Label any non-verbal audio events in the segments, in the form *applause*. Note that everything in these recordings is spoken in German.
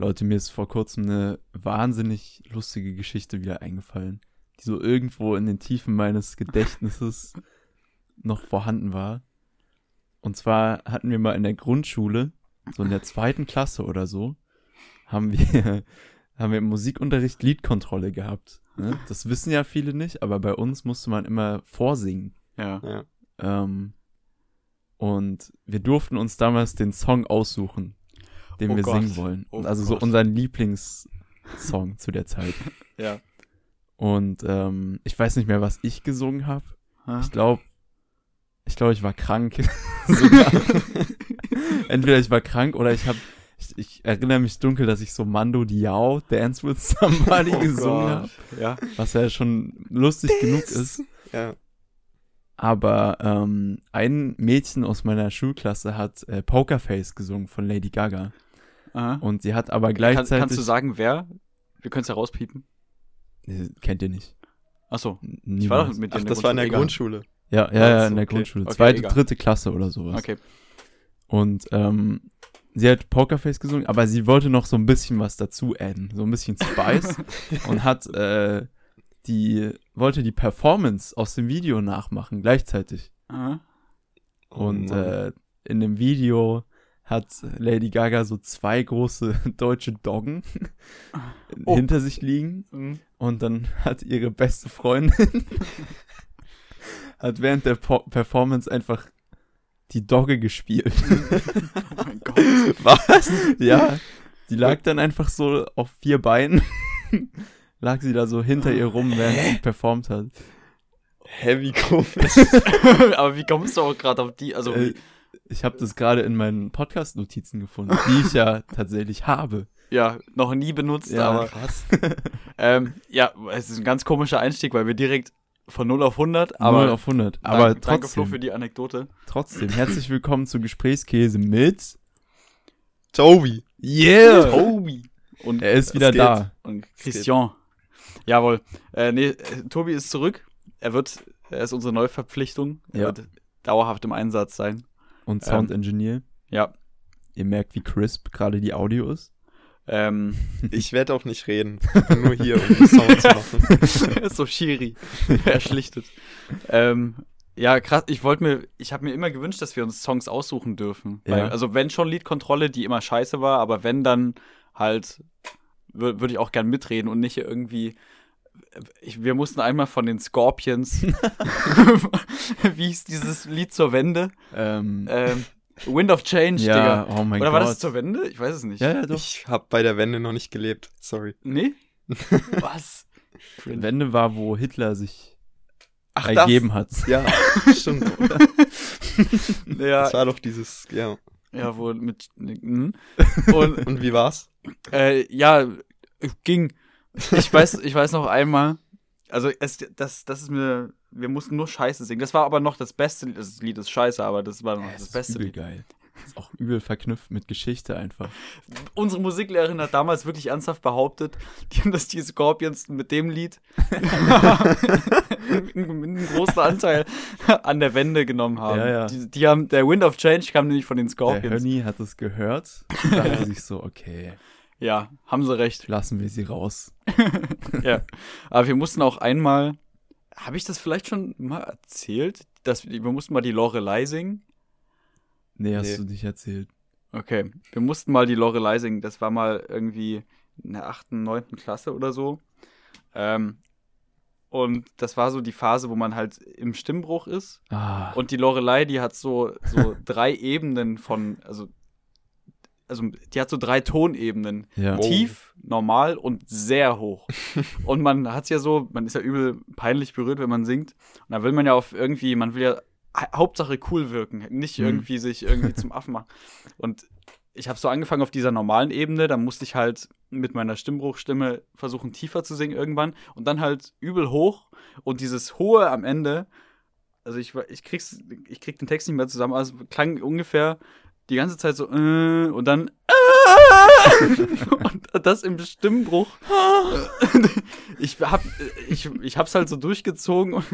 Leute, mir ist vor kurzem eine wahnsinnig lustige Geschichte wieder eingefallen, die so irgendwo in den Tiefen meines Gedächtnisses *laughs* noch vorhanden war. Und zwar hatten wir mal in der Grundschule, so in der zweiten Klasse oder so, haben wir, *laughs* haben wir im Musikunterricht Liedkontrolle gehabt. Ne? Das wissen ja viele nicht, aber bei uns musste man immer vorsingen. Ja. Ja. Ähm, und wir durften uns damals den Song aussuchen, den Oh wir Gott. singen wollen. Oh also so Gott. unseren Lieblingssong zu der Zeit. *laughs* Ja. Und ähm, ich weiß nicht mehr, was ich gesungen habe. Ha? Ich glaube, ich glaube, ich war krank. *laughs* *laughs* Entweder ich war krank oder ich habe, ich, ich erinnere mich dunkel, dass ich so Mando Diao, Dance with Somebody Oh gesungen habe, Ja. was ja schon lustig genug ist. Ja. Aber ähm, ein Mädchen aus meiner Schulklasse hat äh, Pokerface gesungen von Lady Gaga. Aha. Und sie hat aber Kann, gleichzeitig. kannst du sagen, wer? Wir können es herauspiepen. Nee, Kennt ihr nicht. Achso. Niemals. Ich war doch mit dir Ach, in das war in der Egal. Grundschule. Ja, ja, ja, in der okay. Grundschule. Okay, Zweite, egal. dritte Klasse oder sowas. Okay. Und ähm, sie hat Pokerface gesungen, aber sie wollte noch so ein bisschen was dazu adden, so ein bisschen Spice *laughs* und hat äh, die wollte die Performance aus dem Video nachmachen gleichzeitig. Aha. Oh und Mann. äh, in dem Video hat Lady Gaga so zwei große *laughs* deutsche Doggen Oh. hinter sich liegen Mhm. und dann *laughs* hat ihre beste Freundin *laughs* hat während der Po- Performance einfach die Dogge gespielt. Oh mein Gott. Was? Ja, die lag dann einfach so auf vier Beinen. lag sie da so hinter ihr rum, während sie performt hat. Heavy komisch. Aber wie kommst du auch gerade auf die? Also, Äh, ich habe das gerade in meinen Podcast-Notizen gefunden, die ich ja *laughs* tatsächlich habe. ja, noch nie benutzt, Ja, aber. krass. *laughs* Ähm, ja, es ist ein ganz komischer Einstieg, weil wir direkt von 0 auf 100, aber. 0 auf 100. Aber danke, danke Flo trotzdem, für die Anekdote. trotzdem, herzlich willkommen zu Gesprächskäse mit Toby. Yeah! Tobi. Und, Er ist wieder da. und Christian. Jawohl. Äh, nee, Tobi ist zurück. Er wird, er ist unsere Neuverpflichtung. Er Ja. wird dauerhaft im Einsatz sein. Und Sound Engineer. Ja. Ihr merkt, wie crisp gerade die Audio ist. Ähm, *laughs* Ich werde auch nicht reden. *laughs* Nur hier, um den Sound zu machen. *laughs* so Schiri. er schlichtet. Ähm, ja, krass. Ich wollte mir, ich habe mir immer gewünscht, dass wir uns Songs aussuchen dürfen. Ja. Weil, also wenn schon Liedkontrolle, die immer scheiße war, aber wenn dann halt, wür- würde ich auch gern mitreden und nicht irgendwie. Ich, wir mussten einmal von den Scorpions. *laughs* *laughs* Wie hieß dieses Lied zur Wende? Ähm, Ähm, Wind of Change, ja, Digga. oh mein Oder Gott. war das zur Wende? Ich weiß es nicht. Ja, ja, doch. Ich habe bei der Wende noch nicht gelebt. Sorry. Nee? *laughs* Was? Wende war, wo Hitler sich Ach, ergeben hat. das? Ja, stimmt. Ja, Das war doch dieses, ja. ja, wo mit. mhm. Und Und wie war's? Äh, ja, ging. Ich weiß, ich weiß noch einmal, also es, das, das ist mir, wir mussten nur Scheiße singen. Das war aber noch das beste Lied. Das Lied ist scheiße, aber das war noch Ja, das, das ist beste übel Lied. geil. Ist auch übel verknüpft mit Geschichte einfach. Unsere Musiklehrerin hat damals wirklich ernsthaft behauptet, *laughs* die haben das die Scorpions mit dem Lied *laughs* mit einem großen Anteil an der Wende genommen haben. Ja, ja. Die, die haben, der Wind of Change kam nämlich von den Der Scorpions. Hönny hat es gehört *laughs* und dachte sich so, okay, Ja, haben sie recht. lassen wir sie raus. *laughs* ja. Aber wir mussten auch einmal, habe ich das vielleicht schon mal erzählt? Dass wir, wir mussten mal die Lorelei singen. Nee, hast Nee. du nicht erzählt. Okay. Wir mussten mal die Lorelei singen. Das war mal irgendwie in der 8., 9. Klasse oder so. Ähm, und das war so die Phase, wo man halt im Stimmbruch ist. Ah, Und die Lorelei, die hat so, so drei Ebenen von, also, also die hat so drei Tonebenen. ja. Oh. tief, normal und sehr hoch. *laughs* und man hat ja so, man ist ja übel peinlich berührt, wenn man singt. Und da will man ja auf irgendwie, man will ja ha- Hauptsache cool wirken, nicht Mhm. irgendwie sich irgendwie zum Affen machen. Und ich habe so angefangen auf dieser normalen Ebene, dann musste ich halt mit meiner Stimmbruchstimme versuchen tiefer zu singen irgendwann und dann halt übel hoch und dieses hohe am Ende, also ich ich krieg's ich krieg den Text nicht mehr zusammen, also klang ungefähr die ganze Zeit so äh, und dann *laughs* und das im Stimmbruch. *laughs* ich hab, ich, ich hab's halt so durchgezogen und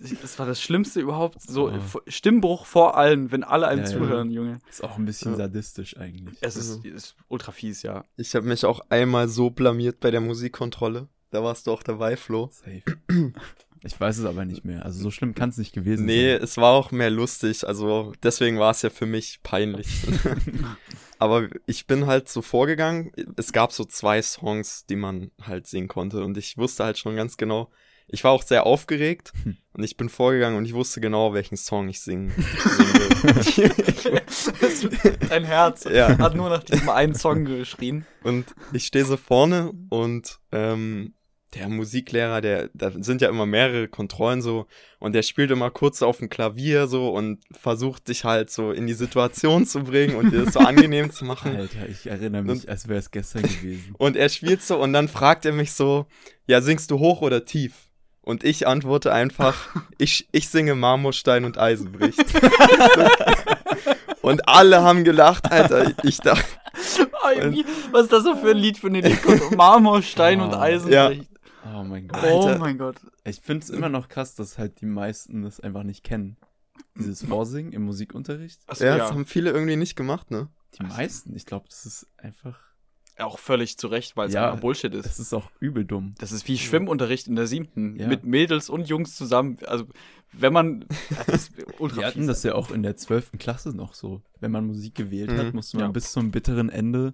ich, das war das Schlimmste überhaupt. So Oh. Stimmbruch vor allen, wenn alle einem Ja, ja. zuhören, Junge. Ist auch ein bisschen Ja. sadistisch eigentlich. Es ist, ist ultra fies, ja. Ich habe mich auch einmal so blamiert bei der Musikkontrolle. Da warst du auch dabei, Flo. Safe. Ich weiß es aber nicht mehr. Also so schlimm kann es nicht gewesen Nee, sein. es war auch mehr lustig. Also deswegen war es ja für mich peinlich. *laughs* Aber ich bin halt so vorgegangen. Es gab so zwei Songs, die man halt singen konnte. Und ich wusste halt schon ganz genau. Ich war auch sehr aufgeregt. Hm. Und ich bin vorgegangen und ich wusste genau, welchen Song ich singen, *laughs* singen will. *laughs* Dein Herz Ja. hat nur nach diesem einen Song geschrien. Und ich stehe so vorne und ähm, der Musiklehrer, der, da sind ja immer mehrere Kontrollen so und der spielt immer kurz auf dem Klavier so und versucht dich halt so in die Situation zu bringen und dir das so *laughs* angenehm zu machen. Alter, ich erinnere mich, als wäre es gestern gewesen. *laughs* Und er spielt so und dann fragt er mich so, ja, singst du hoch oder tief? Und ich antworte einfach, *laughs* ich, ich singe Marmorstein und Eisen bricht. und alle haben gelacht, Alter. Ich dachte, Oh, Was ist das so für ein Lied von den kommt? Marmor, Stein und Ah. Eisen. Ja. Oh mein Gott. Oh Alter. mein Gott. Ich finde es immer noch krass, dass halt die meisten das einfach nicht kennen. Dieses Vorsingen im Musikunterricht. Achso, ja, ja, das haben viele irgendwie nicht gemacht, ne? Die meisten, ich glaube, das ist einfach. Auch völlig zu Recht, weil es Ja. einfach Bullshit ist. Das ist auch übel dumm. Das ist wie Schwimmunterricht in der siebten. Ja. Mit Mädels und Jungs zusammen. Also, wenn man. Das ist *laughs* ultra Wir hatten das ja auch in der 12. Klasse noch so. Wenn man Musik gewählt hat, Mhm. musste man Ja. bis zum bitteren Ende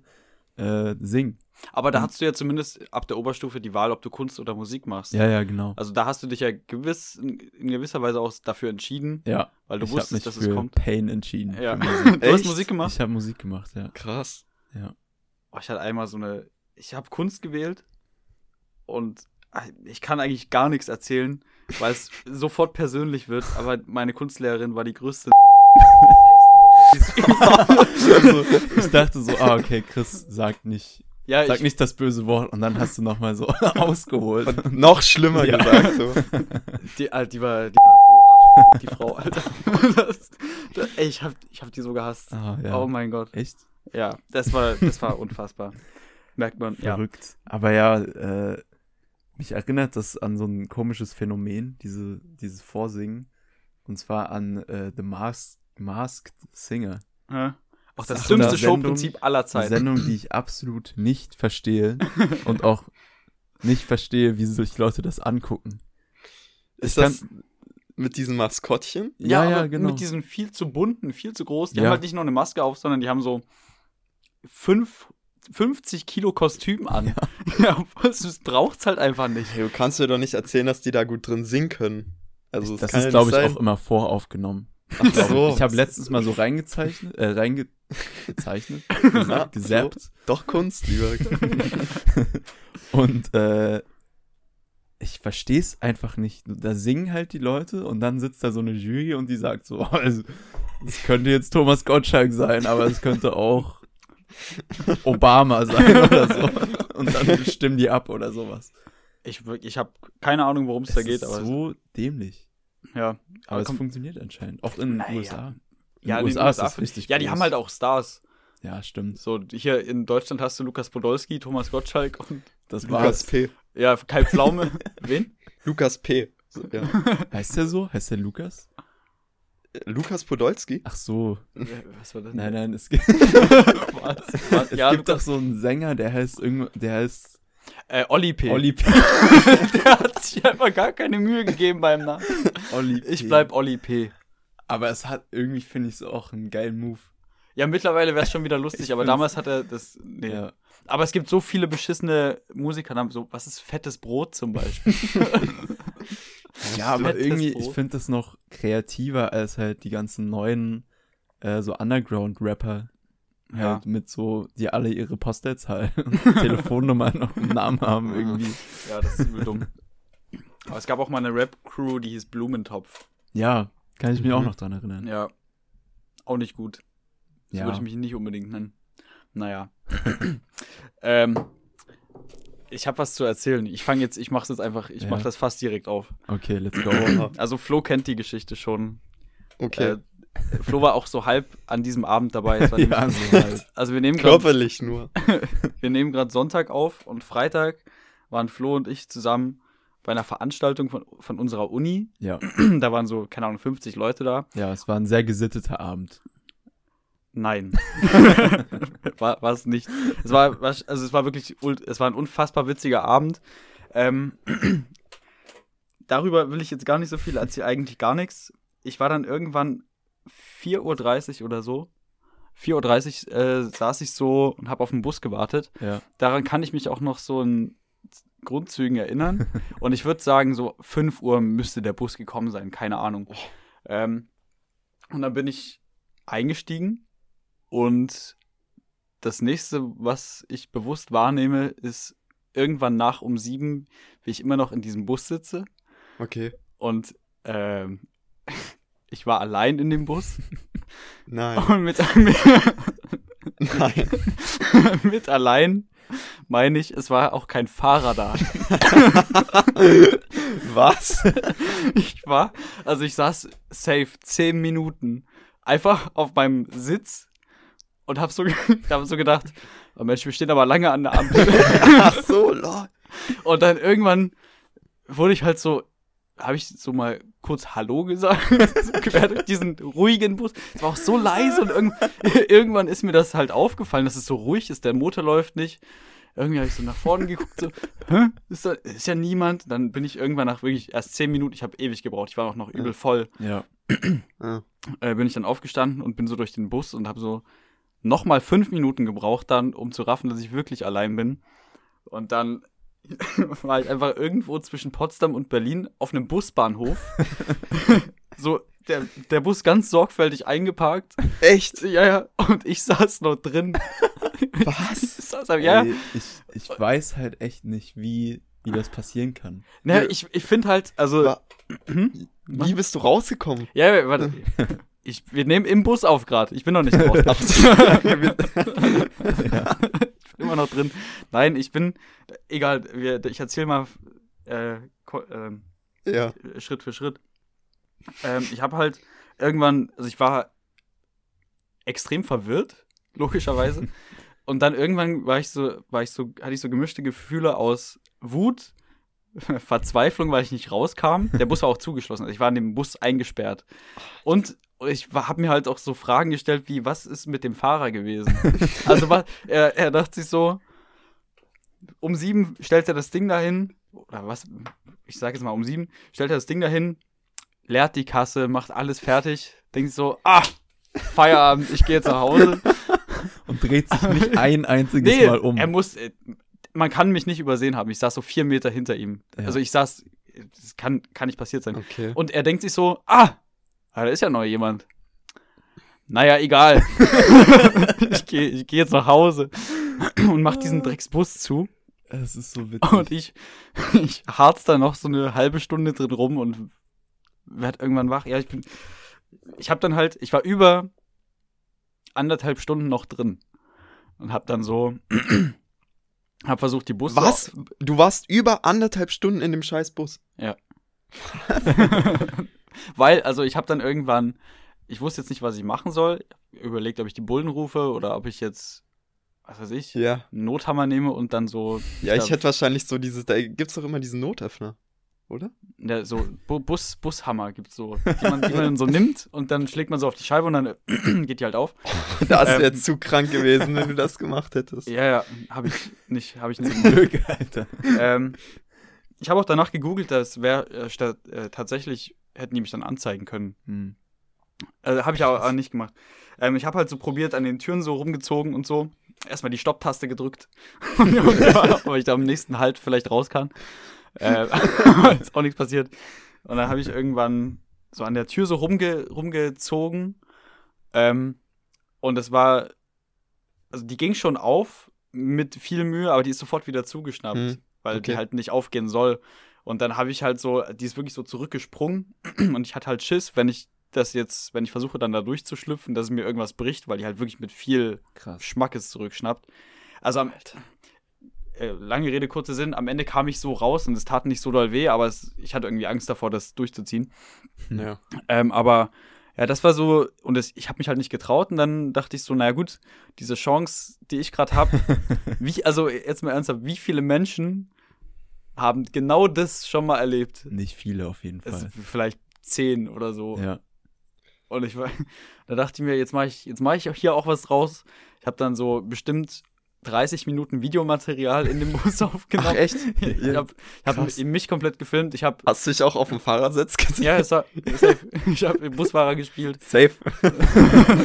äh, singen. Aber da hast du ja zumindest ab der Oberstufe die Wahl, ob du Kunst oder Musik machst. Ja, ja, genau. Also da hast du dich ja gewiss, in gewisser Weise auch dafür entschieden, Ja, weil du ich wusstest, mich dass für es kommt. Pain entschieden. Ja. *laughs* Du hast? Musik gemacht? Ich habe Musik gemacht, ja. Krass. Oh, ich hatte einmal so eine. Ich habe Kunst gewählt und ah, ich kann eigentlich gar nichts erzählen, weil es *laughs* sofort persönlich wird, aber meine Kunstlehrerin war die größte. *laughs* Also, ich dachte so, ah, okay, Chris sagt nicht, ja, sag ich, nicht das böse Wort und dann hast du nochmal so *laughs* ausgeholt. Und noch schlimmer Ja. gesagt. So. die, Alter, die war die, war so die Frau, Alter. *laughs* Das, das, ey, ich hab, ich hab die so gehasst. Ah, ja. Oh mein Gott. Echt? Ja, das war, das war unfassbar. Merkt man, ja. Verrückt. Aber ja, äh, mich erinnert das an so ein komisches Phänomen, diese, dieses Vorsingen. Und zwar an äh, The Masked, Masked Singer. Hä? Auch das dümmste eine Showprinzip aller Eine Zeiten. Sendung, die ich absolut nicht verstehe *laughs* und auch nicht verstehe, wie sich Leute das angucken. Ist Ich das mit diesem Maskottchen? Ja, ja, aber genau. Mit diesen viel zu bunten, viel zu groß. Die Ja. haben halt nicht nur eine Maske auf, sondern die haben so fünf, 50 Kilo Kostüm an. Ja, *laughs* das braucht's halt einfach nicht. Hey, du kannst mir doch nicht erzählen, dass die da gut drin singen können. Also, das kann ist, ja glaube ich, nicht auch sein. immer voraufgenommen. Ach so. Ich habe *laughs* letztens mal so reingezeichnet, äh, reingezeichnet, *laughs* Na, gesappt. so. Doch Kunst, lieber. *laughs* Und äh, ich verstehe es einfach nicht. Da singen halt die Leute und dann sitzt da so eine Jury und die sagt so, also, es könnte jetzt Thomas Gottschalk sein, aber es könnte auch Obama sein oder so. Und dann stimmen die ab oder sowas. Ich, ich habe keine Ahnung, worum es da geht, ist aber so dämlich. Ja. Aber es funktioniert anscheinend. Auch in den Naja. USA. In ja, den in den USA ist USA das richtig Ja, die groß. haben halt auch Stars. Ja, stimmt. So, hier in Deutschland hast du Lukas Podolski, Thomas Gottschalk und Das Lukas war's. P. ja, Kai Pflaume. *laughs* Wen? Lukas P. So, ja. *laughs* Heißt der so? Heißt der Lukas? Lukas Podolski? Ach so. Was war das? Nein, nein, es *laughs* gibt, Was? Was? es Ja, gibt doch so einen Sänger, der heißt irgendwo, der heißt äh, Olli P. Olli P. *laughs* Der hat sich einfach gar keine Mühe gegeben beim Namen. Olli P. Ich bleib Olli P. Aber es hat irgendwie, finde ich, so auch einen geilen Move. Ja, mittlerweile wäre es schon wieder lustig, Ich aber damals hat er das. Nee. Ja. Aber es gibt so viele beschissene Musikernamen, so, was ist fettes Brot zum Beispiel? *laughs* Ja, aber fettes irgendwie, ich Brot. finde das noch kreativer als halt die ganzen neuen, äh, so Underground-Rapper. Ja. Halt mit so, die alle ihre Postleitzahl und *laughs* Telefonnummer noch im Namen haben irgendwie. ja, das ist übel dumm. Aber es gab auch mal eine Rap-Crew, die hieß Blumentopf. Ja, kann ich mich auch Mhm. noch dran erinnern. Ja. Auch nicht gut. So Ja. würde ich mich nicht unbedingt nennen. Naja. *clears throat* ähm, ich habe was zu erzählen. Ich fange jetzt, ich mache jetzt einfach, ich Ja. mache das fast direkt auf. Okay, let's go. Also Flo kennt die Geschichte schon. Okay. Äh, Flo war auch so halb an diesem Abend dabei. Es war *laughs* Ja, nämlich- so halt. *laughs* also wir nehmen Körperlich nur. *laughs* wir nehmen gerade Sonntag auf und Freitag waren Flo und ich zusammen bei einer Veranstaltung von, von unserer Uni. Ja. *clears throat* Da waren so, keine Ahnung, 50 Leute da. ja, es war ein sehr gesitteter Abend. Nein. war, war es nicht. Es war, also es war wirklich, es war ein unfassbar witziger Abend. Ähm, *clears throat* darüber will ich jetzt gar nicht so viel erzählen, eigentlich gar nichts. Ich war dann irgendwann 4.30 Uhr oder so. 4.30 Uhr äh, saß ich so und habe auf den Bus gewartet. Ja. Daran kann ich mich auch noch so in Grundzügen erinnern. *laughs* und ich würde sagen, so 5 Uhr müsste der Bus gekommen sein, keine Ahnung. Ähm, und dann bin ich eingestiegen und das nächste, was ich bewusst wahrnehme, ist irgendwann nach um sieben, wie ich immer noch in diesem Bus sitze Okay. und ähm, *laughs* ich war allein in dem Bus *laughs* Nein. und mit, mit, *laughs* Nein. *laughs* mit allein meine ich, es war auch kein Fahrer da. Was? Ich war, also ich saß safe zehn Minuten einfach auf meinem Sitz und hab so, hab so gedacht, oh Mensch, wir stehen aber lange an der Ampel. Ach so, lol. Und dann irgendwann wurde ich halt so, habe ich so mal kurz Hallo gesagt, *laughs* quer durch diesen ruhigen Bus. Es war auch so leise und irgend, *laughs* irgendwann ist mir das halt aufgefallen, dass es so ruhig ist, der Motor läuft nicht. Irgendwie habe ich so nach vorne geguckt, so, hä, ist, da, ist ja niemand. Dann bin ich irgendwann nach wirklich erst zehn Minuten, ich habe ewig gebraucht, ich war auch noch übel voll, *clears throat* Ja. Äh, bin ich dann aufgestanden und bin so durch den Bus und habe so nochmal fünf Minuten gebraucht dann, um zu raffen, dass ich wirklich allein bin. Und dann *laughs* war ich einfach irgendwo zwischen Potsdam und Berlin auf einem Busbahnhof. *laughs* so, der, der Bus ganz sorgfältig eingeparkt. Echt? Ja, ja, und ich saß noch drin. Was? *laughs* Ich saß, ja, Ey, ich, ich weiß halt echt nicht, wie, wie das passieren kann. naja, ich, ich finde halt, also, Wa- Wie bist du rausgekommen? ja, ja, warte. Ich, wir nehmen im Bus auf gerade. Ich bin noch nicht raus. Ja. *laughs* Immer noch drin. Nein, ich bin, egal, wir, ich erzähle mal äh, ähm, ja. Schritt für Schritt. Ähm, ich habe halt irgendwann, also ich war extrem verwirrt, logischerweise. *laughs* Und dann irgendwann war ich so, war ich so, hatte ich so gemischte Gefühle aus Wut, *laughs* Verzweiflung, weil ich nicht rauskam. Der Bus war auch zugeschlossen. Also ich war in dem Bus eingesperrt. Und ich habe mir halt auch so Fragen gestellt, wie, was ist mit dem Fahrer gewesen? *laughs* also was, er, er dachte sich so, um sieben stellt er das Ding dahin, oder was, ich sage jetzt mal um sieben, stellt er das Ding dahin, leert die Kasse, macht alles fertig, denkt sich so, ah, Feierabend, ich gehe jetzt nach Hause. *laughs* Und dreht sich nicht *laughs* ein einziges Nee, Mal um. er muss, äh, man kann mich nicht übersehen haben. Ich saß so vier Meter hinter ihm. Ja. Also ich saß, das kann, kann nicht passiert sein. Okay. Und er denkt sich so, ah, ah, da ist ja noch jemand. Naja, egal. *laughs* *laughs* ich gehe ich geh jetzt nach Hause und mach diesen Drecksbus zu. Es ist so witzig. Und ich, *laughs* ich harz da noch so eine halbe Stunde drin rum und werd irgendwann wach. Ja, ich bin, ich hab dann halt, ich war über anderthalb Stunden noch drin und hab dann so, *clears throat* hab versucht, die Busse. Was? Du warst über anderthalb Stunden in dem Scheißbus. Weil, also ich hab dann irgendwann, ich wusste jetzt nicht, was ich machen soll. Überlegt, ob ich die Bullen rufe oder ob ich jetzt, was weiß ich, Ja. einen Nothammer nehme und dann so, Ja, ich glaub- hätte wahrscheinlich so dieses, da gibt's doch immer diesen Notöffner, oder? Ja, so Bu Bus, Bushammer gibt's so, die man, die man dann so nimmt und dann schlägt man so auf die Scheibe und dann *clears throat* geht die halt auf. *laughs* Das wäre Ähm. zu krank gewesen, wenn du das gemacht hättest. Ja, ja, habe ich nicht, habe ich nicht. *laughs* Glück, Alter. ähm, ich habe auch danach gegoogelt, das wäre äh, statt- äh, tatsächlich hätten die mich dann anzeigen können. Hm. Äh, habe ich aber, aber nicht gemacht. Ähm, ich habe halt so probiert, an den Türen so rumgezogen und so. Erstmal die Stopptaste gedrückt. *laughs* ob ich da am nächsten Halt vielleicht raus kann. Äh, *laughs* ist auch nichts passiert. Und dann habe ich irgendwann so an der Tür so rumge rumgezogen. Ähm, und es war, also die ging schon auf mit viel Mühe, aber die ist sofort wieder zugeschnappt, Hm, weil die okay. halt nicht aufgehen soll. Und dann habe ich halt so, die ist wirklich so zurückgesprungen *clears throat* und ich hatte halt Schiss, wenn ich das jetzt, wenn ich versuche dann da durchzuschlüpfen, dass es mir irgendwas bricht, weil die halt wirklich mit viel Krass. Schmackes zurückschnappt. Also am, äh, lange Rede, kurzer Sinn, am Ende kam ich so raus und es tat nicht so doll weh, aber es, ich hatte irgendwie Angst davor, das durchzuziehen. Ja. Ähm, aber Ja, das war so, und das, ich habe mich halt nicht getraut und dann dachte ich so, naja gut, diese Chance, die ich gerade habe, *laughs* wie, also jetzt mal ernsthaft, wie viele Menschen haben genau das schon mal erlebt? Nicht viele auf jeden Es, Fall. vielleicht zehn oder so. Ja. Und ich war, *laughs* da dachte ich mir, jetzt mache ich, jetzt mache ich hier auch was draus. Ich habe dann so bestimmt 30 Minuten Videomaterial in dem Bus *laughs* aufgenommen. echt? *laughs* Ich habe hab mich komplett gefilmt. Ich habe Hast du dich auch auf dem Fahrersitz gesehen? ja, es war, safe. ich habe Busfahrer gespielt. Safe.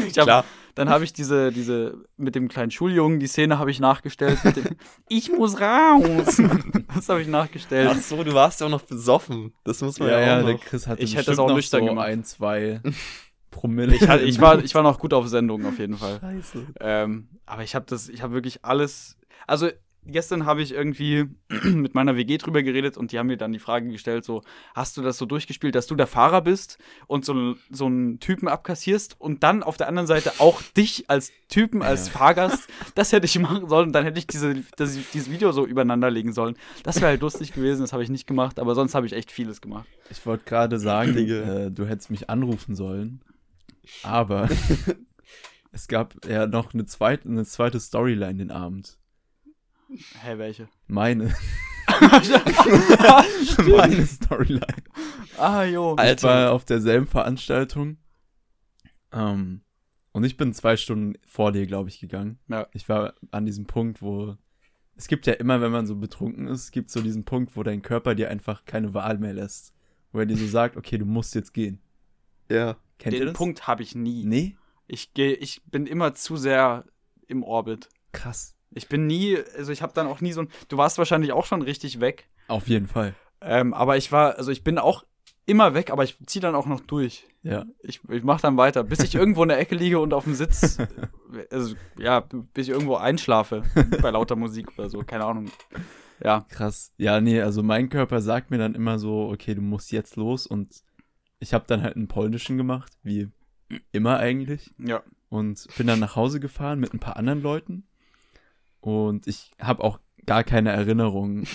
Ich hab, Klar. Dann habe ich diese, diese mit dem kleinen Schuljungen, die Szene habe ich nachgestellt. Mit dem, *laughs* ich muss raus. *laughs* Das habe ich nachgestellt. Ach so, du warst ja auch noch besoffen. Das muss man Ja, ja, ja, auch der noch. Chris hatte Ich hätte das auch nüchtern so gemacht. ein, zwei *laughs* Promille. Ich, hatte, im ich, war, ich war noch gut auf Sendung auf jeden Fall. Scheiße. Ähm, aber ich habe das, ich habe wirklich alles. Also gestern habe ich irgendwie *clears throat* mit meiner WG drüber geredet und die haben mir dann die Frage gestellt: so, hast du das so durchgespielt, dass du der Fahrer bist und so, so einen Typen abkassierst und dann auf der anderen Seite auch dich als Typen, als Ja. *laughs* Fahrgast, das hätte ich machen sollen, dann hätte ich diese, das, dieses Video so übereinander legen sollen. Das wäre halt lustig gewesen, das habe ich nicht gemacht, aber sonst habe ich echt vieles gemacht. Ich wollte gerade sagen, äh, du hättest mich anrufen sollen, aber *laughs* *laughs* es gab ja noch eine zweite, eine zweite Storyline den Abend. Hä, welche? Meine, *laughs* *laughs* meine Storyline. ah, jo. Ich Alter. war auf derselben Veranstaltung ähm, und ich bin zwei Stunden vor dir, glaube ich, gegangen. Ja. Ich war an diesem Punkt, wo es gibt ja immer, wenn man so betrunken ist, gibt so diesen Punkt, wo dein Körper dir einfach keine Wahl mehr lässt. Wo er dir so sagt, okay, du musst jetzt gehen. Ja. Kennt ihr Den das? Punkt habe ich nie. Nee? Ich gehe, ich bin immer zu sehr im Orbit. Krass. Ich bin nie, also ich habe dann auch nie so ein. Du warst wahrscheinlich auch schon richtig weg. Auf jeden Fall. Ähm, aber ich war, also ich bin auch immer weg, aber ich ziehe dann auch noch durch. Ja. Ich, ich mache dann weiter, bis ich irgendwo in der Ecke liege und auf dem Sitz, *laughs* also ja, bis ich irgendwo einschlafe bei lauter Musik oder so, keine Ahnung. Ja, Krass. Ja, nee, also mein Körper sagt mir dann immer so, okay, du musst jetzt los und ich habe dann halt einen polnischen gemacht, wie immer eigentlich. ja. Und bin dann nach Hause gefahren mit ein paar anderen Leuten. Und ich habe auch gar keine Erinnerung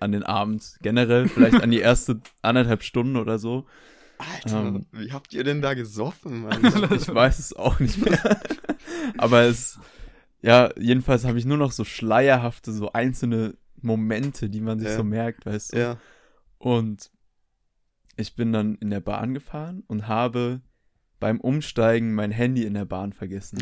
an den Abend. Generell, vielleicht an die erste anderthalb Stunden oder so. Alter, Ähm. wie habt ihr denn da gesoffen, Mann? *laughs* Ich weiß es auch nicht mehr. Aber es, ja, jedenfalls habe ich nur noch so schleierhafte, so einzelne Momente, die man sich Ja. so merkt, weißt du. ja. Und ich bin dann in der Bahn gefahren und habe beim Umsteigen mein Handy in der Bahn vergessen.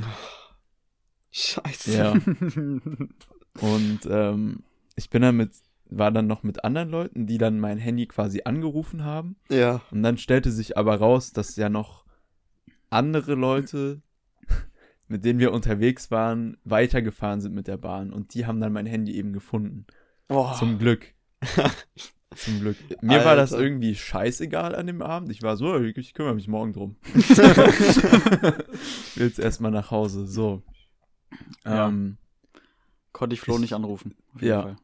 Scheiße. Ja. *laughs* Und ähm, ich bin dann mit, war dann noch mit anderen Leuten, die dann mein Handy quasi angerufen haben. Ja. Und dann stellte sich aber raus, dass ja noch andere Leute, mit denen wir unterwegs waren, weitergefahren sind mit der Bahn. Und die haben dann mein Handy eben gefunden. Boah. Zum Glück. *laughs* Zum Glück. Mir war das Alter. irgendwie scheißegal an dem Abend. Ich war so, ich, ich kümmere mich morgen drum. ich *laughs* will jetzt erstmal nach Hause. So. Ja. Ähm, Konnte ich Flo Ich- nicht anrufen. Auf jeden Ja. Fall.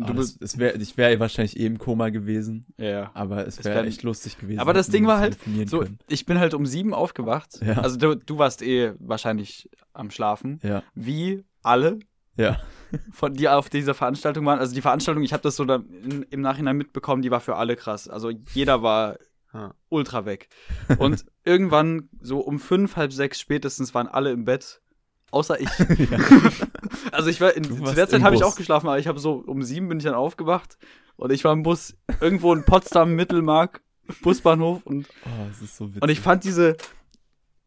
ah, Du bist, es wär, ich wäre wahrscheinlich eh im Koma gewesen, ja, aber es wäre wär- echt lustig gewesen. Aber das Ding war halt So, können. ich bin halt um sieben aufgewacht. Ja. Also du, du warst eh wahrscheinlich am Schlafen. Ja, Wie alle, ja. *laughs* von die auf dieser Veranstaltung waren. Also die Veranstaltung, ich habe das so dann in, im Nachhinein mitbekommen, die war für alle krass. Also jeder war ultra weg. Und *laughs* irgendwann so um fünf, halb sechs spätestens waren alle im Bett. Außer ich. *laughs* ja. *laughs* Also ich war in, zu der Zeit habe ich auch geschlafen, aber ich habe so um sieben bin ich dann aufgewacht und ich war im Bus irgendwo in Potsdam *laughs* Mittelmark Busbahnhof und Oh, es ist so und ich fand diese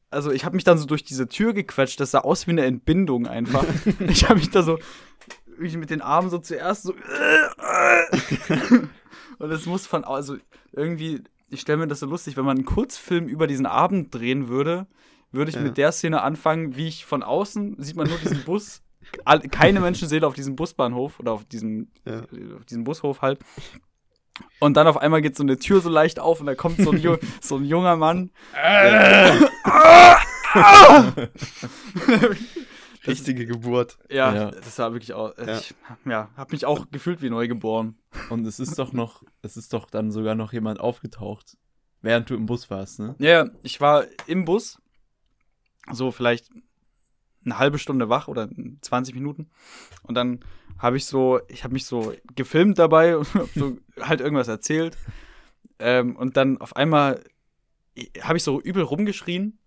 also ich habe mich dann so durch diese Tür gequetscht, das sah aus wie eine Entbindung einfach. ich habe mich da so ich mit den Armen so zuerst so und es muss von also irgendwie ich stelle mir das so lustig, wenn man einen Kurzfilm über diesen Abend drehen würde, würde ich Ja. mit der Szene anfangen, wie ich von außen sieht man nur diesen Bus, keine Menschenseele auf diesem Busbahnhof oder auf diesem, Ja. auf diesem Bushof halt. Und dann auf einmal geht so eine Tür so leicht auf und da kommt so ein, Ju *laughs* so ein junger Mann. Richtige Geburt. Ja, Ja. das war wirklich auch. Ja. Ich ja, hab mich auch gefühlt wie neugeboren. Und es ist doch noch, es ist doch dann sogar noch jemand aufgetaucht, während du im Bus warst, ne? Ja, ich war im Bus, so vielleicht eine halbe Stunde wach oder 20 Minuten. Und dann habe ich so, ich habe mich so gefilmt dabei und *laughs* so halt irgendwas erzählt. Ähm, und dann auf einmal habe ich so übel rumgeschrien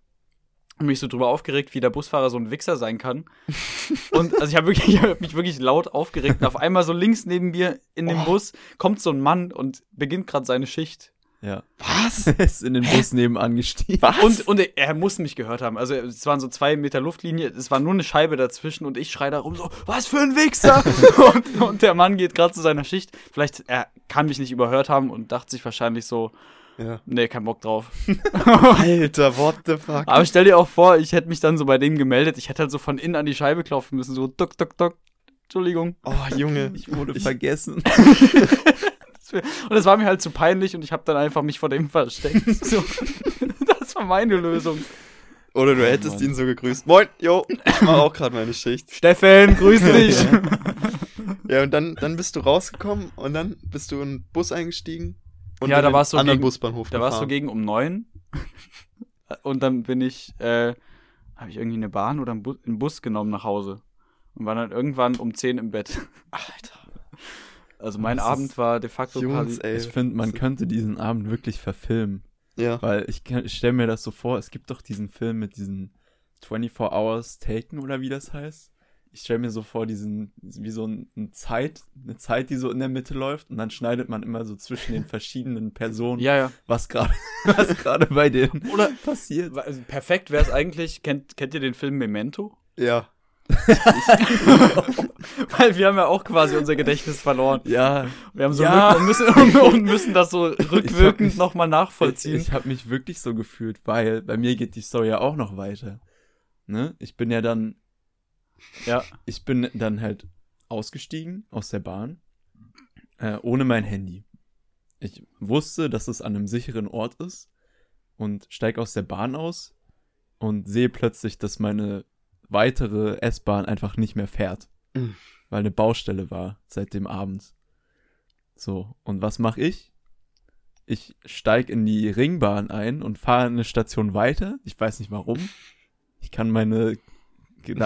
und mich so drüber aufgeregt, wie der Busfahrer so ein Wichser sein kann. *laughs* Und also ich habe wirklich, *laughs* ich hab mich wirklich laut aufgeregt. Und auf einmal so links neben mir in dem Oh. Bus kommt so ein Mann und beginnt gerade seine Schicht. Ja. Was? Er *laughs* ist in den Bus nebenan gestiegen. Was? Und, und er, er muss mich gehört haben. Also es waren so zwei Meter Luftlinie, es war nur eine Scheibe dazwischen und ich schreie da rum so, was für ein Wichser! *laughs* *laughs* und, und der Mann geht gerade zu seiner Schicht. Vielleicht, er kann mich nicht überhört haben und dachte sich wahrscheinlich so, ja. nee, kein Bock drauf. Alter, what the fuck? Aber stell dir auch vor, ich hätte mich dann so bei dem gemeldet, ich hätte halt so von innen an die Scheibe klopfen müssen, so duck, duck, duck. Entschuldigung. Oh, Junge. Ich wurde Ich- vergessen. *laughs* Und es war mir halt zu peinlich und ich habe dann einfach mich vor dem versteckt. *laughs* So. Das war meine Lösung. Oder du Oh, hättest Mann. ihn so gegrüßt. Moin, yo, ich mach auch gerade meine Schicht. Steffen, grüß *laughs* dich. Ja, und dann, dann bist du rausgekommen und dann bist du in den Bus eingestiegen. Und Ja, in da den war's so anderen gegen- Busbahnhof Da war es so gefahren. gegen um neun. Und dann bin ich, äh, habe ich irgendwie eine Bahn oder einen, Bu einen Bus genommen nach Hause. Und war dann irgendwann um zehn im Bett. Alter. Also mein Das Abend war de facto Jungs, quasi. ey. Ich finde, man könnte diesen Abend wirklich verfilmen. Ja. Weil ich, ich stelle mir das so vor, es gibt doch diesen Film mit diesen 24 Hours Taken oder wie das heißt. Ich stelle mir so vor, diesen, wie so ein, ein Zeit, eine Zeit, die so in der Mitte läuft und dann schneidet man immer so zwischen den verschiedenen Personen, Ja, ja. was gerade *laughs* was gerade bei denen Oder passiert. also perfekt wäre es eigentlich, kennt, kennt ihr den Film Memento? Ja. *laughs* Weil wir haben ja auch quasi unser Gedächtnis verloren. Ja, Wir haben so Ja. und, müssen, *laughs* und, müssen das so rückwirkend nochmal nachvollziehen. Ich, ich habe mich wirklich so gefühlt, weil bei mir geht die Story ja auch noch weiter. Ne? Ich bin ja dann, ja. ich bin dann halt ausgestiegen aus der Bahn, äh, ohne mein Handy. Ich wusste, dass es an einem sicheren Ort ist und steig aus der Bahn aus und sehe plötzlich, dass meine weitere S-Bahn einfach nicht mehr fährt, Mhm. weil eine Baustelle war seit dem Abend. So, und was mache ich? Ich steig in die Ringbahn ein und fahre eine Station weiter. Ich weiß nicht warum. Ich kann meine,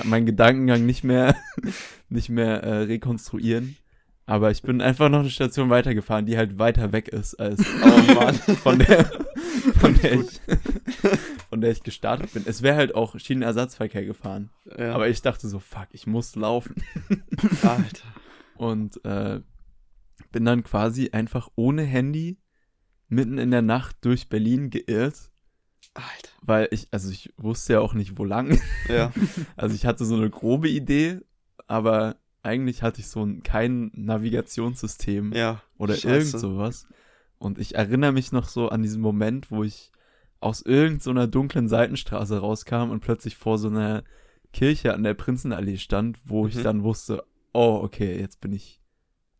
meinen Gedankengang nicht mehr, *laughs* nicht mehr äh, rekonstruieren. Aber ich bin einfach noch eine Station weitergefahren, die halt weiter weg ist als *laughs* Oh Mann. von der, *laughs* von der ich, von der ich gestartet bin. Es wäre halt auch Schienenersatzverkehr gefahren. ja. Aber ich dachte so, fuck, ich muss laufen. *laughs* Alter. Und äh, bin dann quasi einfach ohne Handy mitten in der Nacht durch Berlin geirrt, Alter. weil ich, also ich wusste ja auch nicht, wo lang. Ja. Also ich hatte so eine grobe Idee, aber eigentlich hatte ich so ein, kein Navigationssystem Ja. oder Scheiße. irgend sowas. Und ich erinnere mich noch so an diesen Moment, wo ich aus irgend so einer dunklen Seitenstraße rauskam und plötzlich vor so einer Kirche an der Prinzenallee stand, wo ich Mhm. dann wusste, oh, okay, jetzt bin ich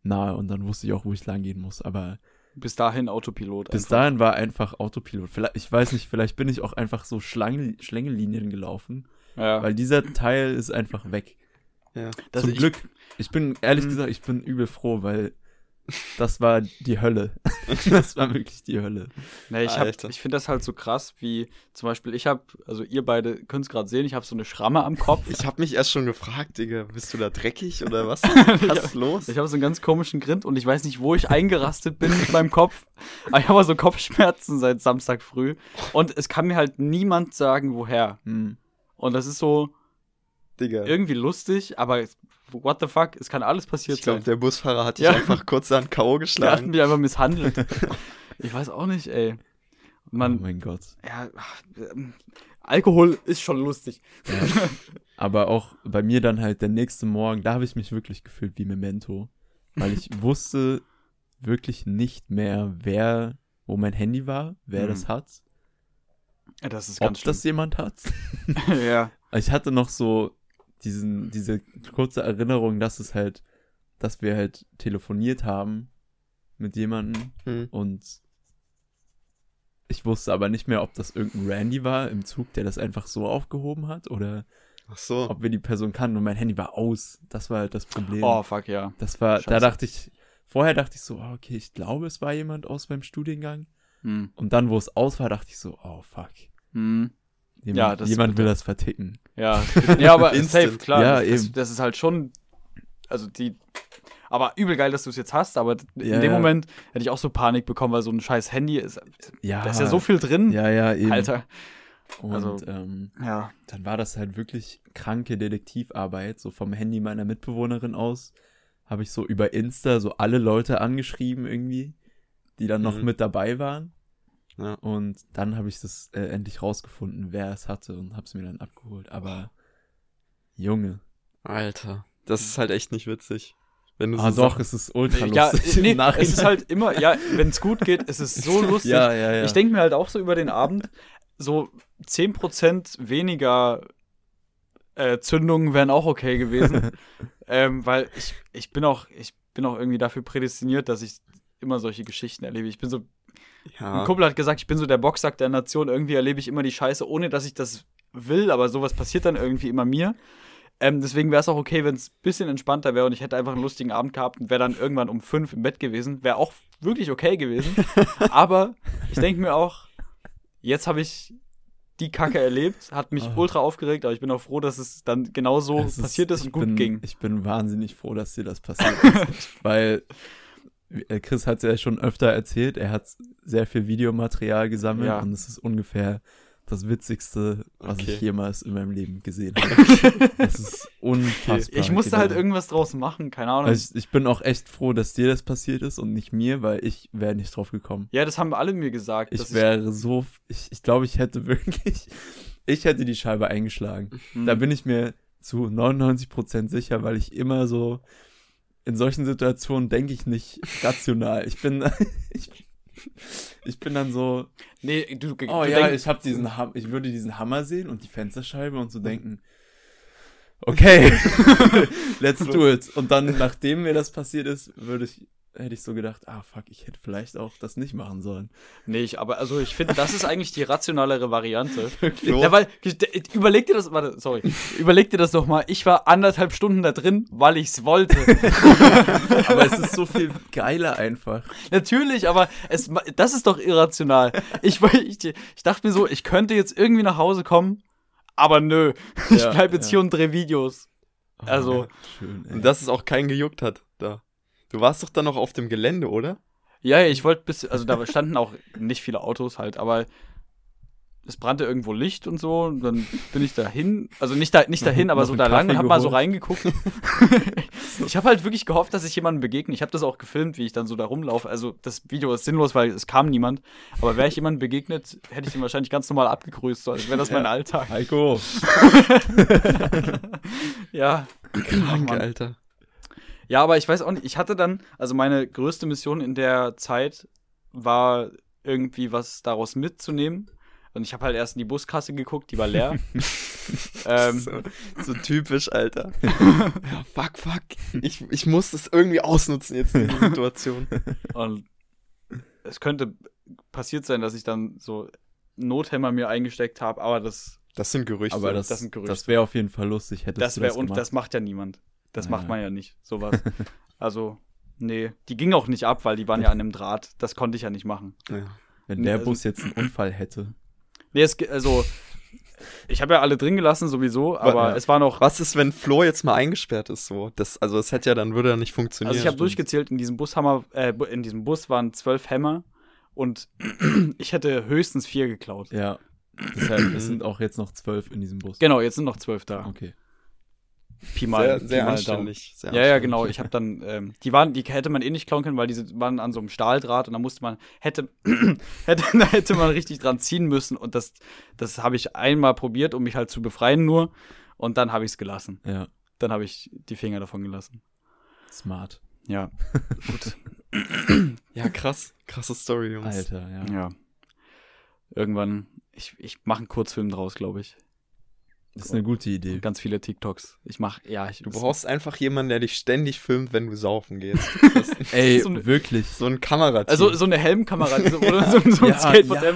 nahe und dann wusste ich auch, wo ich lang gehen muss. Aber Bis dahin Autopilot. bis einfach. dahin war einfach Autopilot. Vielleicht, ich weiß nicht, vielleicht bin ich auch einfach so Schlangen, Schlängelinien gelaufen, Ja. weil dieser Teil ist einfach weg. Ja. Das Zum ich- Glück. Ich bin, ehrlich Mhm. gesagt, ich bin übel froh, weil das war die Hölle. *laughs* das war wirklich die Hölle. Nee, ich hab- ich finde das halt so krass, wie zum Beispiel, ich habe, also ihr beide könnt es gerade sehen, ich habe so eine Schramme am Kopf. Ich habe mich erst schon gefragt, Digga, bist du da dreckig oder *laughs* was? Was ist los? Ich habe so einen ganz komischen Grind und ich weiß nicht, wo ich eingerastet bin mit meinem Kopf. Aber ich habe so Kopfschmerzen seit Samstag früh. Und es kann mir halt niemand sagen, woher. Hm. Und das ist so Digga. irgendwie lustig, aber what the fuck, es kann alles passiert Ich glaube, sein. der Busfahrer hat dich Ja. einfach kurz an K.O. Der hat geschlagen. mich einfach misshandelt. *laughs* ich weiß auch nicht, ey. Oh Man, mein Gott. ja, ähm, Alkohol ist schon lustig. Ja. *laughs* Aber auch bei mir dann halt der nächste Morgen, da habe ich mich wirklich gefühlt wie Memento. Weil ich *laughs* wusste wirklich nicht mehr, wer, wo mein Handy war, wer Mhm. das hat, Ja, Das ist ob ganz das jemand hat. schlimm. ja. Ich hatte noch so diesen, diese kurze Erinnerung, dass es halt, dass wir halt telefoniert haben mit jemandem Hm. und ich wusste aber nicht mehr, ob das irgendein Randy war im Zug, der das einfach so aufgehoben hat oder Ach so. ob wir die Person kannten und mein Handy war aus. Das war halt das Problem. Oh, fuck, ja. das war, da scheiße. dachte ich, vorher dachte ich so, oh, okay, ich glaube, es war jemand aus meinem Studiengang. Hm. Und dann, wo es aus war, dachte ich so, oh, fuck. Hm. Jemand, Ja, das jemand will das verticken. Ja, ja aber *laughs* safe, klar. Ja, das, das, eben. das ist halt schon, also die, Aber übel geil, dass du es jetzt hast, aber in Ja, dem. Moment hätte ich auch so Panik bekommen, weil so ein scheiß Handy ist. Ja, Da ist ja so viel drin. Ja, ja, eben. Alter. Und also- ähm, Ja. dann war das halt wirklich kranke Detektivarbeit, so vom Handy meiner Mitbewohnerin aus. Habe ich so über Insta so alle Leute angeschrieben irgendwie, die dann noch Mhm. mit dabei waren. Ja. Und dann habe ich das äh, endlich rausgefunden, wer es hatte und habe es mir dann abgeholt. Aber Junge. Alter, das ist halt echt nicht witzig. Wenn du Ah so doch, es ist ultra Ja, lustig. *laughs* im nee, Nachhinein. es ist halt immer, ja, wenn es gut geht, es ist so *laughs* lustig. ja, ja, ja. Ich denke mir halt auch so über den Abend, so 10% weniger äh, Zündungen wären auch okay gewesen. *laughs* ähm, weil ich, ich bin auch, ich bin auch irgendwie dafür prädestiniert, dass ich immer solche Geschichten erlebe. Ich bin so, ja, ein Kumpel hat gesagt, ich bin so der Boxsack der Nation. Irgendwie erlebe ich immer die Scheiße, ohne dass ich das will, aber sowas passiert dann irgendwie immer mir. Ähm, deswegen wäre es auch okay, wenn es ein bisschen entspannter wäre und ich hätte einfach einen lustigen Abend gehabt und wäre dann irgendwann um fünf im Bett gewesen. Wäre auch wirklich okay gewesen. *laughs* aber ich denke mir auch, jetzt habe ich die Kacke erlebt, hat mich Ah. ultra aufgeregt, aber ich bin auch froh, dass es dann genau so Es passiert ist ich und gut bin, ging. Ich bin wahnsinnig froh, dass dir das *laughs* passiert ist. weil Chris hat ja schon öfter erzählt, er hat sehr viel Videomaterial gesammelt Ja. und es ist ungefähr das Witzigste, was Okay. ich jemals in meinem Leben gesehen habe. Es ist *laughs* unfassbar. Ich musste halt genau. irgendwas draus machen, keine Ahnung. Also ich, ich bin auch echt froh, dass dir das passiert ist und nicht mir, weil ich wäre nicht drauf gekommen. ja, das haben alle mir gesagt. Ich wäre so, ich, ich glaube, ich hätte *laughs* wirklich, ich hätte die Scheibe eingeschlagen. Hm. Da bin ich mir zu 99% sicher, weil ich immer so in solchen Situationen denke ich nicht rational. Ich bin *laughs* ich, ich bin dann so, Nee, du, oh du ja, ich habe diesen ich würde diesen Hammer sehen und die Fensterscheibe und so denken Okay, *laughs* *laughs* let's do it. Und dann, nachdem mir das passiert ist, würde ich, hätte ich so gedacht, ah fuck, ich hätte vielleicht auch das nicht machen sollen. Nee, ich, aber also ich finde, das ist eigentlich die rationalere Variante. *laughs* Ja, weil, überleg dir das, warte, sorry, überleg dir das doch mal, ich war anderthalb Stunden da drin, weil ich's wollte. *laughs* Aber es ist so viel geiler einfach. Natürlich, aber es, das ist doch irrational. Ich, ich, ich dachte mir so, ich könnte jetzt irgendwie nach Hause kommen, aber nö, ich Ja, bleib jetzt ja. hier und dreh Videos. Also- *laughs* schön, ey. und dass es auch keinen gejuckt hat, da. Du warst doch dann noch auf dem Gelände, oder? Ja, ja, ich wollte bis, also da standen auch nicht viele Autos halt, aber es brannte irgendwo Licht und so und dann bin ich dahin, also nicht da nicht dahin, aber so da lang und hab mal so reingeguckt. *laughs* ich habe halt wirklich gehofft, dass ich jemandem begegne. Ich habe das auch gefilmt, wie ich dann so da rumlaufe. Also das Video ist sinnlos, weil es kam niemand, aber wäre ich jemandem begegnet, hätte ich ihn wahrscheinlich ganz normal abgegrüßt, so als wäre das mein Ja. Alltag. Heiko. *laughs* Ja. Krank, Mann. Alter. Ja, aber ich weiß auch nicht, ich hatte dann, also meine größte Mission in der Zeit war irgendwie was daraus mitzunehmen. Und ich habe halt erst in die Buskasse geguckt, die war leer. *laughs* ähm, so, so typisch, Alter. *laughs* ja, fuck, fuck. Ich, ich muss das irgendwie ausnutzen jetzt in dieser *laughs* Situation. und es könnte passiert sein, dass ich dann so Nothämmer mir eingesteckt habe, aber das, Das sind Gerüchte. Aber das, das sind Gerüchte. das wäre auf jeden Fall lustig, hättest das du wäre das und gemacht. das macht ja niemand. Das Ja, macht man ja nicht, sowas. *laughs* also, nee, die ging auch nicht ab, weil die waren ja an einem Draht. Das konnte ich ja nicht machen. ja. Wenn Nee, der also- Bus jetzt einen Unfall hätte. Nee, es, also, ich habe ja alle drin gelassen sowieso, aber ja. es war noch. Was ist, wenn Flo jetzt mal eingesperrt ist so? Das, also das hätte ja dann würde ja nicht funktionieren. Also ich habe durchgezählt, in diesem Bushammer, äh, in diesem Bus waren zwölf Hämmer und *clears throat* ich hätte höchstens vier geklaut. Ja. Deshalb, es sind auch jetzt noch zwölf in diesem Bus. Genau, jetzt sind noch zwölf da. Okay. Pi mal, sehr, Pi sehr mal anständig. Sehr. Ja, ja, genau. Ich habe dann, ähm, die waren, die hätte man eh nicht klauen können, weil diese waren an so einem Stahldraht und da musste man, hätte, *clears throat* hätte, da hätte man richtig dran ziehen müssen und das, das habe ich einmal probiert, um mich halt zu befreien nur und dann habe ich es gelassen. Ja. Dann habe ich die Finger davon gelassen. Smart. Ja, *laughs* gut. *clears throat* Ja, krass. Krasse Story, Jungs. Alter, ja. Ja. Irgendwann, ich, ich mache einen Kurzfilm draus, glaube ich. Das ist eine gute Idee. Ganz viele TikToks. Ich mache, ja, ich. Du brauchst einfach jemanden, der dich ständig filmt, wenn du saufen gehst. *laughs* Ey, *laughs* so eine- wirklich. so ein Kamerateam. Also so eine Helmkamera, so, oder *laughs* so, so ein Ja, Skateboard ja.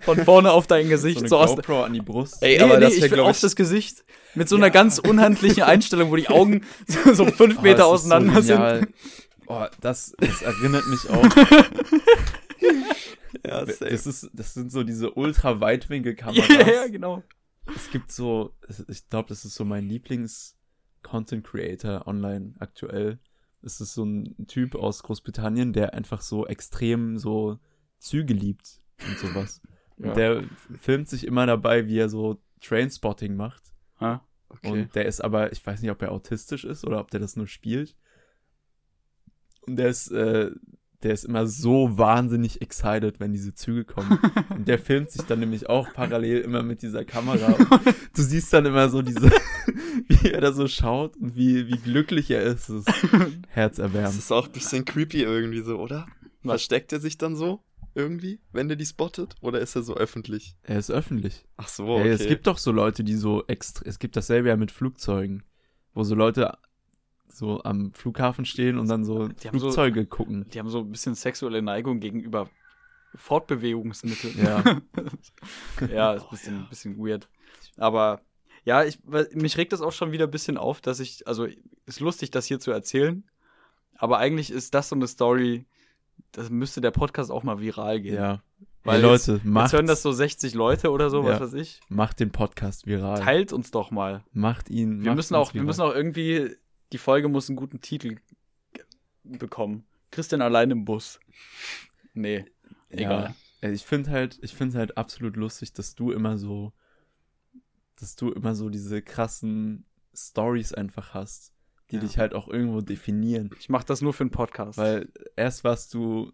von vorne auf dein Gesicht. So eine So aus, GoPro an die Brust. Ey, nee, aber nee, das ich wär, will glaub auf ich- das Gesicht. Mit so einer Ja. ganz unhandlichen Einstellung, wo die Augen so, so fünf Oh, Meter auseinander so sind. Oh, das, das erinnert mich auch. ja, safe. Das, ist, das sind so diese ultra-Weitwinkel-Kameras. Ja, ja, genau. Es gibt so, ich glaube, das ist so mein Lieblings-Content-Creator online aktuell. Es ist so ein Typ aus Großbritannien, der einfach so extrem so Züge liebt und sowas. *laughs* Ja. Und der filmt sich immer dabei, wie er so Trainspotting macht. Ha? Okay. Und der ist aber, ich weiß nicht, ob er autistisch ist oder ob der das nur spielt. Und der ist, äh, der ist immer so wahnsinnig excited, wenn diese Züge kommen. *laughs* Und der filmt sich dann nämlich auch parallel immer mit dieser Kamera. *laughs* Und du siehst dann immer so diese, *laughs* wie er da so schaut und wie, wie glücklich er ist. Das ist Das herzerwärmend. ist auch ein bisschen creepy irgendwie so, oder? Was? Versteckt er sich dann so irgendwie, wenn der die spottet? Oder ist er so öffentlich? Er ist öffentlich. Ach so, Ey, okay. es gibt doch so Leute, die so extra, es gibt dasselbe ja mit Flugzeugen, wo so Leute so am Flughafen stehen und dann so Die haben so- Flugzeuge gucken. Die haben so ein bisschen sexuelle Neigung gegenüber Fortbewegungsmitteln. Ja. *laughs* ja, ist ein bisschen, ein bisschen weird. Aber ja, ich, mich regt das auch schon wieder ein bisschen auf, dass ich, also ist lustig, das hier zu erzählen, aber eigentlich ist das so eine Story, das müsste der Podcast auch mal viral gehen. Ja. Weil jetzt- Leute, Jetzt macht, hören das so 60 Leute oder so, was Ja. weiß ich. macht den Podcast viral. Teilt uns doch mal. Macht ihn. Wir macht müssen uns auch, wir viral. müssen auch irgendwie, die Folge muss einen guten Titel bekommen. Christian allein im Bus. Nee, egal. Ja, ich finde halt, ich finde halt absolut lustig, dass du immer so, dass du immer so diese krassen Stories einfach hast, die Ja. dich halt auch irgendwo definieren. Ich mache das nur für einen Podcast. Weil erst warst du,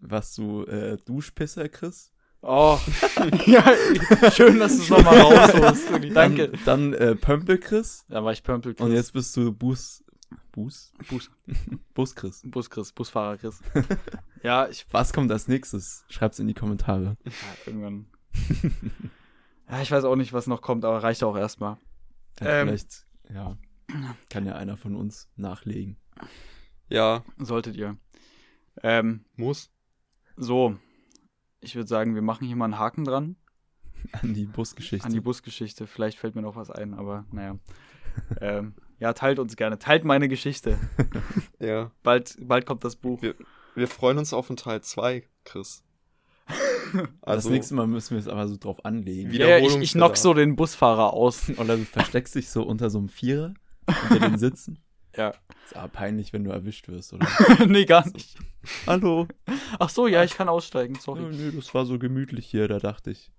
warst du äh, Duschpisser, Chris. Oh, *laughs* ja, schön, dass du es nochmal rausholst. Danke. Dann, dann äh, Pömpel Chris. Da war ich Pömpel Chris. Und jetzt bist du Bus, Bus, Bus, Bus Chris. Bus Chris, Busfahrer Chris. *laughs* ja, ich, Was kommt als nächstes? Schreib's in die Kommentare. ja, irgendwann. *laughs* ja, ich weiß auch nicht, was noch kommt, aber reicht auch erstmal. Ja, Ähm. vielleicht, ja, kann ja einer von uns nachlegen. Ja, Solltet ihr. Ähm, muss. so, ich würde sagen, wir machen hier mal einen Haken dran An die Busgeschichte. an die Busgeschichte. Vielleicht fällt mir noch was ein, aber naja. ähm, ja, teilt uns gerne. Teilt meine Geschichte. *laughs* Ja. Bald, bald kommt das Buch. Wir- Wir freuen uns auf den Teil 2, Chris. *laughs* das Also, nächste Mal müssen wir es aber so drauf anlegen. Wieder- Ja, ich, ich knock so den Busfahrer aus. Oder du versteckst dich so unter so einem Vierer, unter den *laughs* Sitzen. Ja. Ist aber peinlich, wenn du erwischt wirst, oder? *laughs* nee, gar nicht. Hallo. Ach so, ja, ich kann aussteigen, Nö, sorry. nö, das war so gemütlich hier, da dachte ich.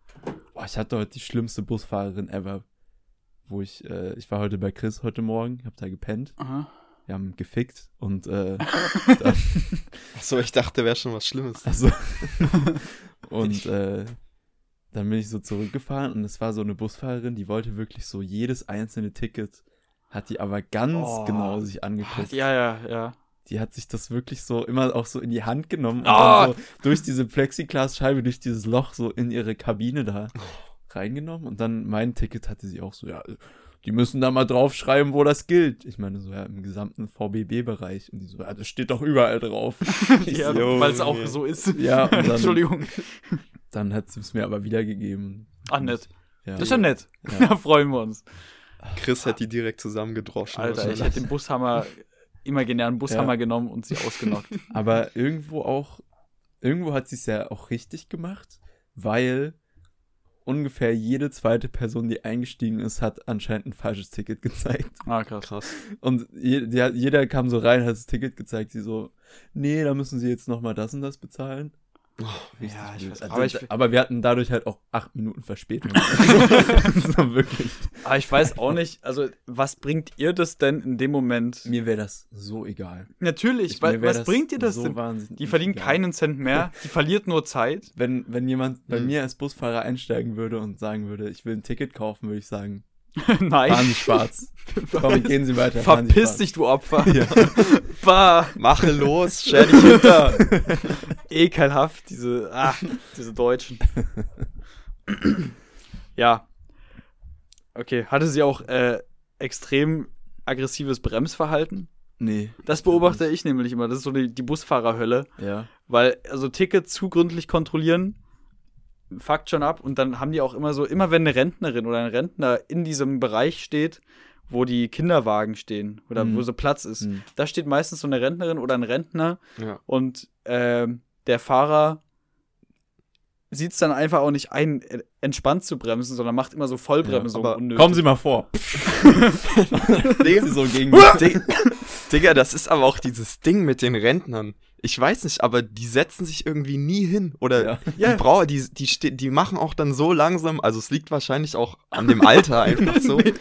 Boah, ich hatte heute die schlimmste Busfahrerin ever. Wo ich, äh, ich war heute bei Chris heute Morgen, hab da gepennt. Aha. Wir haben gefickt und äh, *laughs* dann, Achso, ich dachte, wäre schon was Schlimmes. also, *laughs* und äh, dann bin ich so zurückgefahren und es war so eine Busfahrerin, die wollte wirklich so jedes einzelne Ticket, hat die aber ganz Oh. genau sich angeguckt. Ja, ja, ja. Die hat sich das wirklich so immer auch so in die Hand genommen und Ah! dann so durch diese Plexiglasscheibe, durch dieses Loch so in ihre Kabine da reingenommen und dann mein Ticket hatte sie auch so, ja, die müssen da mal draufschreiben, wo das gilt. Ich meine so, ja, im gesamten VBB-Bereich und die so, ja, das steht doch überall drauf. *laughs* Ja so, weil es auch so ist. Ja, *laughs* dann- Entschuldigung. Dann hat sie es mir aber wiedergegeben. Ach, nett. Ja, Das ist ja nett. Ja. *laughs* Da freuen wir uns. Chris hätte die direkt zusammengedroschen. Alter, ich hätte den Bushammer, imaginären Bushammer genommen und sie ausgenockt. *laughs* Aber irgendwo auch, irgendwo hat sie es ja auch richtig gemacht, weil ungefähr jede zweite Person, die eingestiegen ist, hat anscheinend ein falsches Ticket gezeigt. Ah, krass. Krass. Und je, die, jeder kam so rein, hat das Ticket gezeigt, sie so, nee, da müssen sie jetzt nochmal das und das bezahlen. Richtig Ja, ich weiß- also, aber ich- aber wir hatten dadurch halt auch acht Minuten Verspätung. *laughs* *laughs* so wirklich. Aber ich weiß auch nicht, also was bringt ihr das denn in dem Moment? Mir wäre das so egal. Natürlich, Ich- weil, was bringt ihr das so denn? Die verdient egal. keinen Cent mehr, *laughs* die verliert nur Zeit. Wenn, wenn jemand bei Hm. mir als Busfahrer einsteigen würde und sagen würde, ich will ein Ticket kaufen, würde ich sagen, *laughs* Nein. Sie schwarz. *laughs* Komm, gehen Sie weiter. Verpiss dich, du Opfer. *laughs* Ja. Bah, Mache los, stell dich hinter. ekelhaft, diese, ah, diese Deutschen. ja. Okay, hatte sie auch äh, extrem aggressives Bremsverhalten? Nee. Das beobachte ich nämlich immer. Das ist so die, die Busfahrerhölle. Ja. Weil, also Ticket zu gründlich kontrollieren, fuckt schon ab. Und dann haben die auch immer so, immer wenn eine Rentnerin oder ein Rentner in diesem Bereich steht, wo die Kinderwagen stehen oder Mhm. wo so Platz ist, Hm. da steht meistens so eine Rentnerin oder ein Rentner Ja. und ähm, der Fahrer sieht es dann einfach auch nicht ein, äh, entspannt zu bremsen, sondern macht immer so Vollbremsung aber unnötig. Kommen Sie mal vor. *laughs* Digga, so gegen *laughs* Dig- Digga, das ist aber auch dieses Ding mit den Rentnern. Ich weiß nicht, aber die setzen sich irgendwie nie hin. Oder Ja. *laughs* die, brau die, die, die machen auch dann so langsam, also es liegt wahrscheinlich auch an dem Alter *laughs* einfach so. aber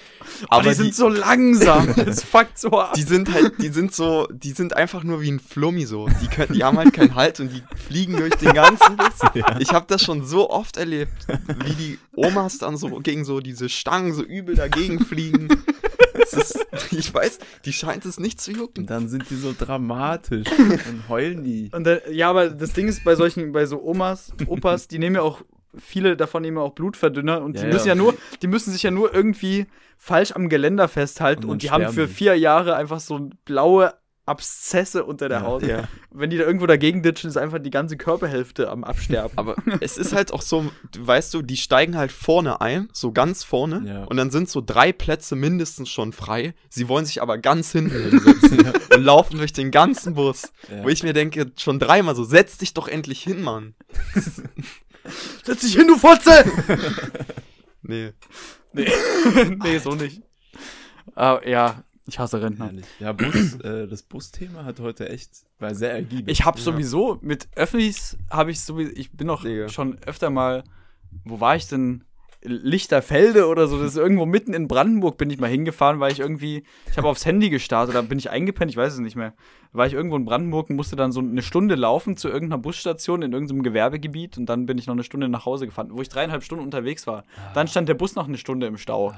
Aber die sind so langsam. *laughs* Das fuckt so ab. die sind halt, die sind so, die sind einfach nur wie ein Flummi so. Die können, die haben halt keinen Halt und die fliegen durch den ganzen Bus. Ja. Ich habe das schon so oft erlebt, wie die Omas dann so gegen so diese Stangen so übel dagegen fliegen. Ist, *laughs* ich weiß, die scheint es nicht zu jucken. Dann sind die so dramatisch *laughs* und heulen die. Und dann, ja, aber das Ding ist bei solchen, bei so Omas, Opas, die nehmen ja auch, viele davon nehmen ja auch Blutverdünner und die Ja, müssen ja. ja nur, die müssen sich ja nur irgendwie falsch am Geländer festhalten Und und, die haben für die. vier Jahre einfach so blaue Abszesse unter der Ja. Haut. Ja. Wenn die da irgendwo dagegen ditchen, ist einfach die ganze Körperhälfte am Absterben. Aber *laughs* es ist halt auch so, weißt du, die steigen halt vorne ein, so ganz vorne, Ja. und dann sind so drei Plätze mindestens schon frei. Sie wollen sich aber ganz hinten *laughs* hinsetzen und laufen durch den ganzen Bus. Ja. Wo ich mir denke, schon dreimal so, setz dich doch endlich hin, Mann. *laughs* Setz dich hin, du Fotze! Nee. nee, so nicht. Aber ja, ich hasse Rentner. Herrlich. Ja, Bus, äh, das Busthema hat heute echt, war sehr ergiebig. Ich habe Ja. sowieso mit Öffis habe ich sowieso ich bin noch Digga. schon öfter mal wo war ich denn Lichterfelde oder so, das ist irgendwo mitten in Brandenburg bin ich mal hingefahren, weil ich irgendwie ich habe aufs Handy gestartet, da bin ich eingepennt, ich weiß es nicht mehr. War ich irgendwo in Brandenburg und musste dann so eine Stunde laufen zu irgendeiner Busstation in irgendeinem Gewerbegebiet und dann bin ich noch eine Stunde nach Hause gefahren, wo ich dreieinhalb Stunden unterwegs war. Dann stand der Bus noch eine Stunde im Stau.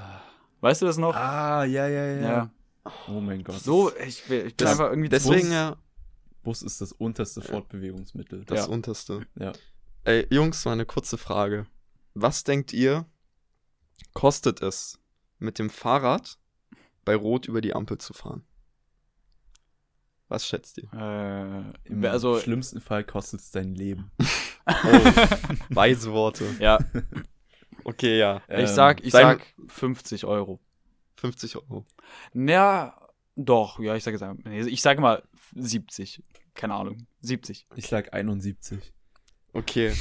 Weißt du das noch? Ah, ja, ja, ja. ja. Oh mein Gott. So, ich, bin- ich bin Das- einfach irgendwie Deswegen zu- ja Bus ist das unterste Fortbewegungsmittel. das Ja. Unterste. Ja. Ey, Jungs, mal eine kurze Frage. Was denkt ihr, kostet es, mit dem Fahrrad bei Rot über die Ampel zu fahren? Was schätzt ihr? äh, Im also schlimmsten Fall kostet es dein Leben. *laughs* Oh, weise Worte. ja, Okay, ja. ich Ähm, sag, ich sein- sag 50 Euro. 50 Euro. Na, doch, ja, ich sage jetzt, nee, ich sage mal 70. Keine Ahnung, 70. Ich sag 71. Okay.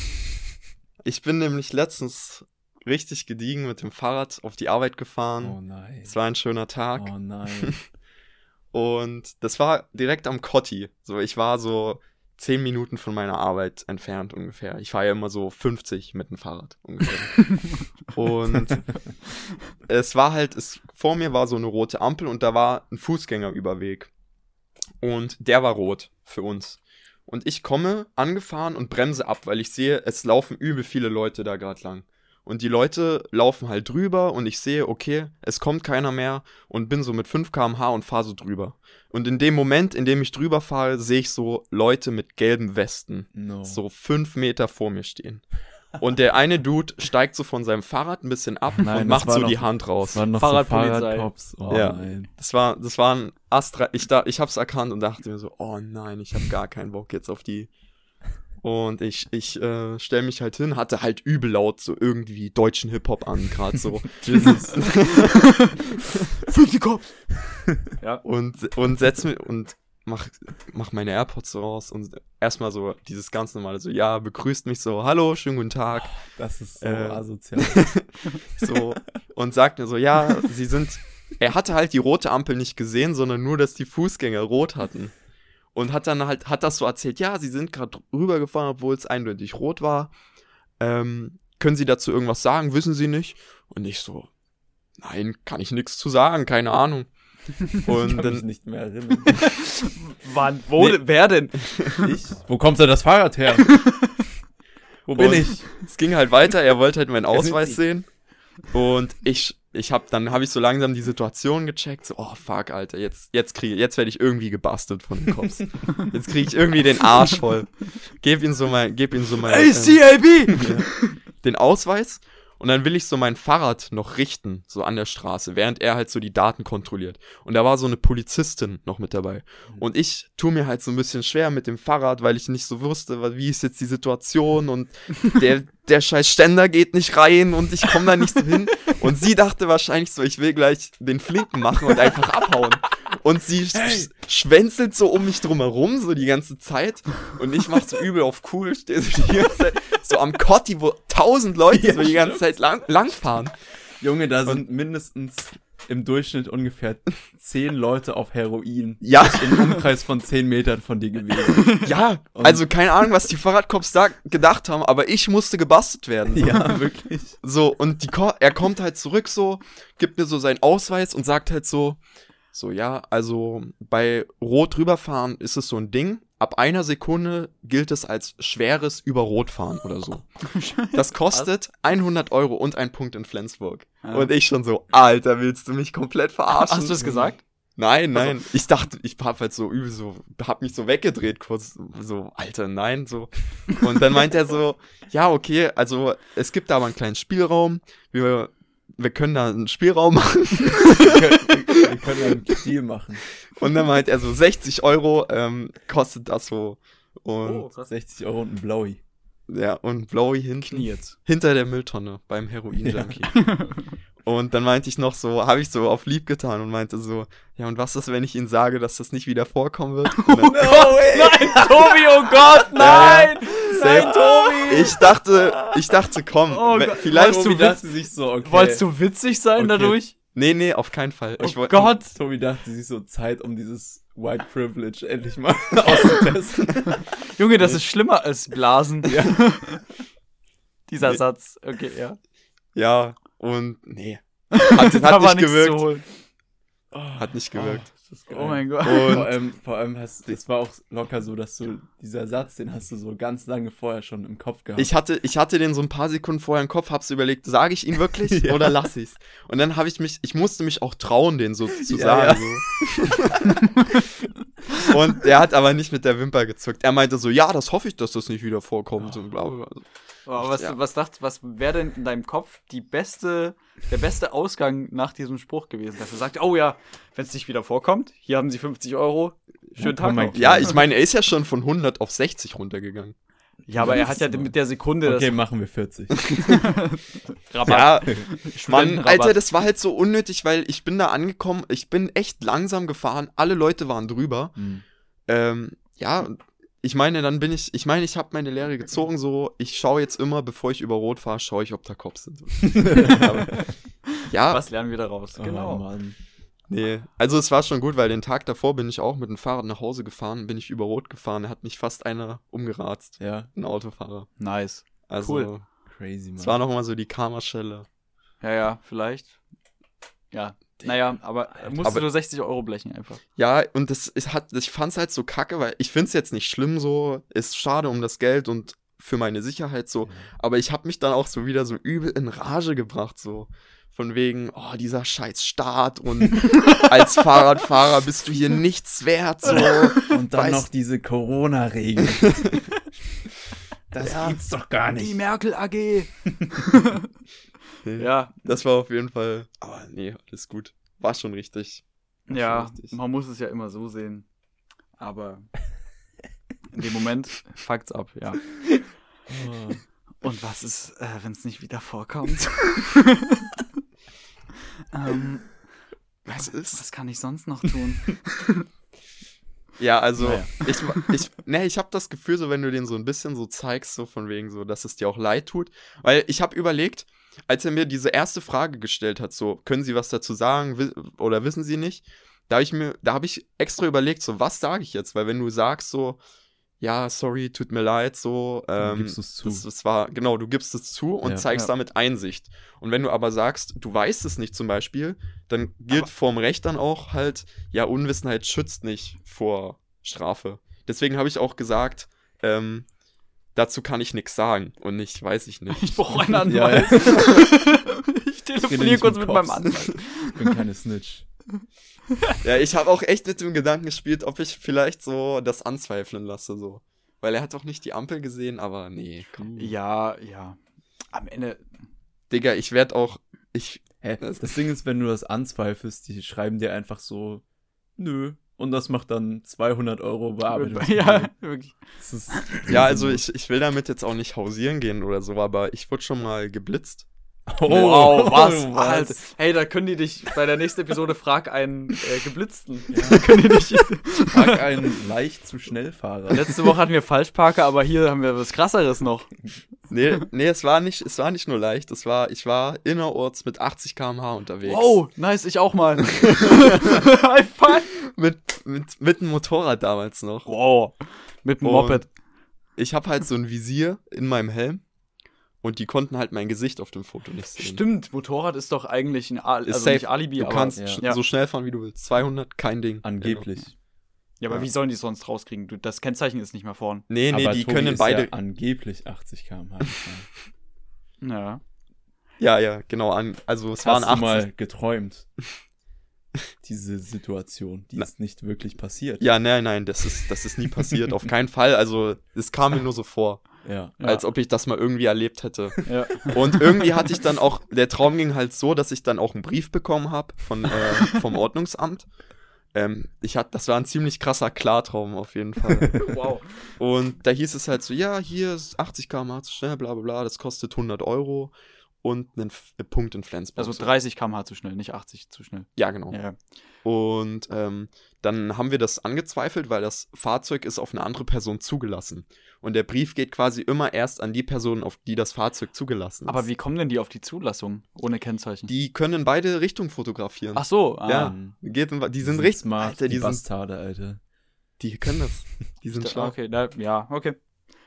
Ich bin nämlich letztens richtig gediegen mit dem Fahrrad auf die Arbeit gefahren. Oh nein. Es war ein schöner Tag. Oh nein. *laughs* Und das war direkt am Kotti. So, ich war so zehn Minuten von meiner Arbeit entfernt ungefähr. Ich fahre ja immer so 50 mit dem Fahrrad ungefähr. *laughs* und es war halt, es, vor mir war so eine rote Ampel und da war ein Fußgängerüberweg. Und der war rot für uns. Und ich komme angefahren und bremse ab, weil ich sehe, es laufen übel viele Leute da gerade lang. Und die Leute laufen halt drüber und ich sehe, okay, es kommt keiner mehr und bin so mit 5 km/h und fahre so drüber. Und in dem Moment, in dem ich drüber fahre, sehe ich so Leute mit gelben Westen No. so fünf Meter vor mir stehen. Und der eine Dude steigt so von seinem Fahrrad ein bisschen ab Nein, und macht so noch- die Hand raus. Das waren noch Fahrradpolizei. so Fahrradcops. Oh Ja. nein. Das war, das war ein Astra. Ich, da, ich hab's erkannt und dachte mir so, oh nein, ich hab gar keinen Bock jetzt auf die. Und ich, ich äh, stell mich halt hin, hatte halt übel laut so irgendwie deutschen Hip-Hop an, gerade so. *laughs* Jesus. *laughs* Cops! ja. und, und setz mir und mach, mach meine AirPods raus und erstmal so dieses ganz normale, so, ja, begrüßt mich so, hallo, schönen guten Tag. Das ist so Äh. asozial. *laughs* So, und sagt mir so, ja, sie sind. Er hatte halt die rote Ampel nicht gesehen, sondern nur, dass die Fußgänger rot hatten. Und hat dann halt, hat das so erzählt, ja, sie sind gerade rübergefahren, obwohl es eindeutig rot war. Ähm, können Sie dazu irgendwas sagen? Wissen Sie nicht? Und ich so, nein, kann ich nichts zu sagen, keine Ahnung. *laughs* ich Und kann mich dann, nicht mehr erinnern. *laughs* Wann? Wo? Nee. Wer denn? Ich? Wo kommt denn das Fahrrad her? *laughs* Wo bin Und- ich? es ging halt weiter, er wollte halt meinen Ausweis sehen. Und ich, ich hab, dann habe ich so langsam die Situation gecheckt, so, oh fuck, Alter, jetzt, jetzt kriege, jetzt werde ich irgendwie gebastelt von den Cops. *laughs* Jetzt kriege ich irgendwie den Arsch voll. Geb ihm so mein, geb ihm so mein, ähm, ACAB! den Ausweis und dann will ich so mein Fahrrad noch richten, so an der Straße, während er halt so die Daten kontrolliert. Und da war so eine Polizistin noch mit dabei. Und ich tue mir halt so ein bisschen schwer mit dem Fahrrad, weil ich nicht so wusste, wie ist jetzt die Situation und *laughs* der, der scheiß Ständer geht nicht rein und ich komme da nicht so hin. Und sie dachte wahrscheinlich so, ich will gleich den Flinken machen und einfach abhauen. Und sie sch schwänzelt so um mich drumherum, so die ganze Zeit. Und ich mach so übel auf cool, stehe so die ganze Zeit so am Kotti, wo tausend Leute Ja, so die ganze Zeit lang, langfahren. Junge, da sind mindestens im Durchschnitt ungefähr zehn Leute auf Heroin Ja, *laughs* im Umkreis von 10 Metern von dir gewesen. ja. Und- Also keine Ahnung, was die Fahrradcops da gedacht haben, aber ich musste gebastelt werden. ja, wirklich. So, und die, Ko- er kommt halt zurück so, gibt mir so seinen Ausweis und sagt halt so, so, ja, also bei Rot rüberfahren ist es so ein Ding. Ab einer Sekunde gilt es als schweres über Rot fahren oder so. *laughs* Das kostet 100 Euro und ein Punkt in Flensburg. Ja. Und ich schon so, Alter, willst du mich komplett verarschen? Hast du es gesagt? Nein, nein. Ich dachte, ich hab halt so übel so, hab mich so weggedreht kurz, so, Alter, nein, so. Und dann meint er so, ja, okay, also es gibt da aber einen kleinen Spielraum. Wir, wir können da einen Spielraum machen. Wir können, wir können einen Deal machen. Und dann meint er so, 60 Euro ähm, kostet das so. Und Oh, krass. 60 Euro und ein Blowy. ja, und Blowy hinten. Knie jetzt. Hinter der Mülltonne beim Heroin-Junkie. *laughs* Und dann meinte ich noch so, habe ich so auf lieb getan und meinte so, ja, und was ist, wenn ich Ihnen sage, dass das nicht wieder vorkommen wird? Und dann, *laughs* Nein, Tobi, oh Gott, nein! Safe. Nein, Tobi! Ich dachte, ich dachte, komm, Oh vielleicht. Tobi dachte sich so, okay. Wolltest du witzig sein Okay. dadurch? Nee, nee, auf keinen Fall. Oh ich wollt- Gott! Tobi dachte sich so Zeit, um dieses White Privilege endlich mal *laughs* auszutesten. Junge, das ist schlimmer als Blasen. Ja. *laughs* Dieser Nee. Satz. Okay, ja. Ja, und nee. Hat, hat *laughs* nicht gewirkt. Hat nicht gewirkt. Ist geil. Oh mein Gott. Und- vor allem, vor allem hast das war auch locker so, dass du dieser Satz, den hast du so ganz lange vorher schon im Kopf gehabt. Ich hatte, ich hatte den so ein paar Sekunden vorher im Kopf, hab's überlegt, sage ich ihn wirklich *laughs* Ja. oder lass ich's? Und dann habe ich mich, ich musste mich auch trauen, den so zu Ja, sagen. So. *laughs* und er hat aber nicht mit der Wimper gezuckt. Er meinte so, ja, das hoffe ich, dass das nicht wieder vorkommt. Und bla bla bla. Aber was, Ja. was dacht, was wäre denn in deinem Kopf die beste, der beste Ausgang nach diesem Spruch gewesen? Dass er sagt, oh ja, wenn es nicht wieder vorkommt, hier haben sie 50 Euro, schönen Ja, Tag noch. Ja, ich meine, er ist ja schon von 100 auf 60 runtergegangen. Ja, aber er hat ja mit der Sekunde okay, machen wir 40. das *laughs* Rabatt. Ja, *laughs* Mann. Alter, das war halt so unnötig, weil ich bin da angekommen, ich bin echt langsam gefahren, alle Leute waren drüber. Hm. Ähm, ja, ich meine, dann bin ich, ich meine, ich habe meine Lehre gezogen, so, ich schaue jetzt immer, bevor ich über Rot fahre, schaue ich, ob da Cops sind. *laughs* Aber, ja, Was lernen wir daraus? Oh, Genau. Mann. nee. Also es war schon gut, weil den Tag davor bin ich auch mit dem Fahrrad nach Hause gefahren, bin ich über Rot gefahren, da hat mich fast einer umgeratzt, Ja, ein Autofahrer. Nice. Also, Cool. crazy, Mann. es war noch mal so die Karma-Schelle. Ja, ja, vielleicht. Ja. Naja, aber musst Aber- du nur 60 Euro blechen einfach. Ja, und das es hat, ich fand's halt so kacke, weil ich find's jetzt nicht schlimm so, ist schade um das Geld und für meine Sicherheit so, aber ich habe mich dann auch so wieder so übel in Rage gebracht so. Von wegen, oh, dieser scheiß Staat und *laughs* als Fahrradfahrer bist du hier nichts wert, so. *laughs* Und dann Weiß- noch diese Corona-Regel. *laughs* Das Ja. gibt's doch gar Die nicht. Merkel AG. Ja, Das war auf jeden Fall, aber nee, alles gut. War schon richtig. War ja, schon richtig. man muss es ja immer so sehen. Aber in dem Moment fuckt's ab, ja. *laughs* Und was ist, äh, wenn es nicht wieder vorkommt? *laughs* ähm, Was ist? was kann ich sonst noch tun? *laughs* Ja, also Naja. ich, ich, ne, ich habe das Gefühl, so wenn du den so ein bisschen so zeigst, so von wegen so, dass es dir auch leid tut, weil ich habe überlegt, als er mir diese erste Frage gestellt hat, so können Sie was dazu sagen oder wissen Sie nicht, da habe ich mir, da habe ich extra überlegt, so was sage ich jetzt, weil wenn du sagst so, ja, sorry, tut mir leid, so, ähm, gibst du's zu. Das, das war, genau, du gibst es zu und Ja. zeigst Ja. damit Einsicht. Und wenn du aber sagst, du weißt es nicht zum Beispiel, dann gilt Aber- vorm Recht dann auch halt, ja, Unwissenheit schützt nicht vor Strafe. Deswegen habe ich auch gesagt, ähm, dazu kann ich nichts sagen und nicht, weiß ich nicht. *laughs* Ich brauche einen Ja, *laughs* Anwalt. ja. *laughs* ich rede telefoniere kurz mit mit meinem. Anwalt. Ich bin keine Snitch. Ja, ich habe auch echt mit dem Gedanken gespielt, ob ich vielleicht so das anzweifeln lasse, so. Weil er hat doch nicht die Ampel gesehen, aber nee, komm. Ja, ja. Am Ende. Digga, ich werd auch, ich, Hä? Das Ding ist, wenn du das anzweifelst, die schreiben dir einfach so, nö. Und das macht dann 200 Euro Bearbeitung. *laughs* Ja, wirklich. Das ist ja, also ich, ich will damit jetzt auch nicht hausieren gehen oder so, aber ich wurde schon mal geblitzt. Oh, wow, *laughs* was? was? Alter. Hey, da können die dich bei der nächsten Episode frag einen äh, Geblitzten. Da können die dich. *laughs* Frag einen leicht zu schnell Fahrer. Letzte Woche hatten wir Falschparker, aber hier haben wir was krasseres noch. Nee, nee, es war nicht, es war nicht nur leicht, es war, ich war innerorts mit 80 km/h unterwegs. Oh, nice, ich auch mal. *laughs* High five. Mit, mit, mit dem Motorrad damals noch. Wow. Mit Und Moped. Ich habe halt so ein Visier in meinem Helm und die konnten halt mein Gesicht auf dem Foto nicht sehen. Stimmt, Motorrad ist doch eigentlich ein Al Ist also safe. Alibi, Du kannst Ja. so schnell fahren, wie du willst. 200, kein Ding. Angeblich. Ja, aber Ja. wie sollen die es sonst rauskriegen? Du, das Kennzeichen ist nicht mehr vorn. Nee, nee, Aber die Tobi können beide. Ja angeblich 80 km/h. Ja. Ja, ja, genau. An, also es waren Hast du 80. mal geträumt? *laughs* Diese Situation, die Na- ist nicht wirklich passiert. Ja, nein, nein, das ist, das ist nie passiert. Auf keinen Fall. Also es kam mir nur so vor, Ja. Ja. als ob ich das mal irgendwie erlebt hätte. Ja. Und irgendwie hatte ich dann auch, der Traum ging halt so, dass ich dann auch einen Brief bekommen habe von, äh, vom Ordnungsamt. Ähm, ich hatte, das war ein ziemlich krasser Klartraum auf jeden Fall. *laughs* wow. Und da hieß es halt so, ja, hier ist 80 km/h zu schnell, bla bla bla, das kostet 100 Euro und einen F äh, Punkt in Flensburg. Also So. 30 km/h zu schnell, nicht 80 zu schnell. Ja, genau. Ja. Und ähm, dann haben wir das angezweifelt, weil das Fahrzeug ist auf eine andere Person zugelassen. Und der Brief geht quasi immer erst an die Person, auf die das Fahrzeug zugelassen ist. Aber wie kommen denn die auf die Zulassung ohne Kennzeichen? Die können in beide Richtungen fotografieren. Ach so, ah. Ja. Geht in, die sind sind richtig smart, Alter, die, die sind, Bastarde, Alter. die können das. *laughs* Die sind schlau. Okay, na, ja, okay.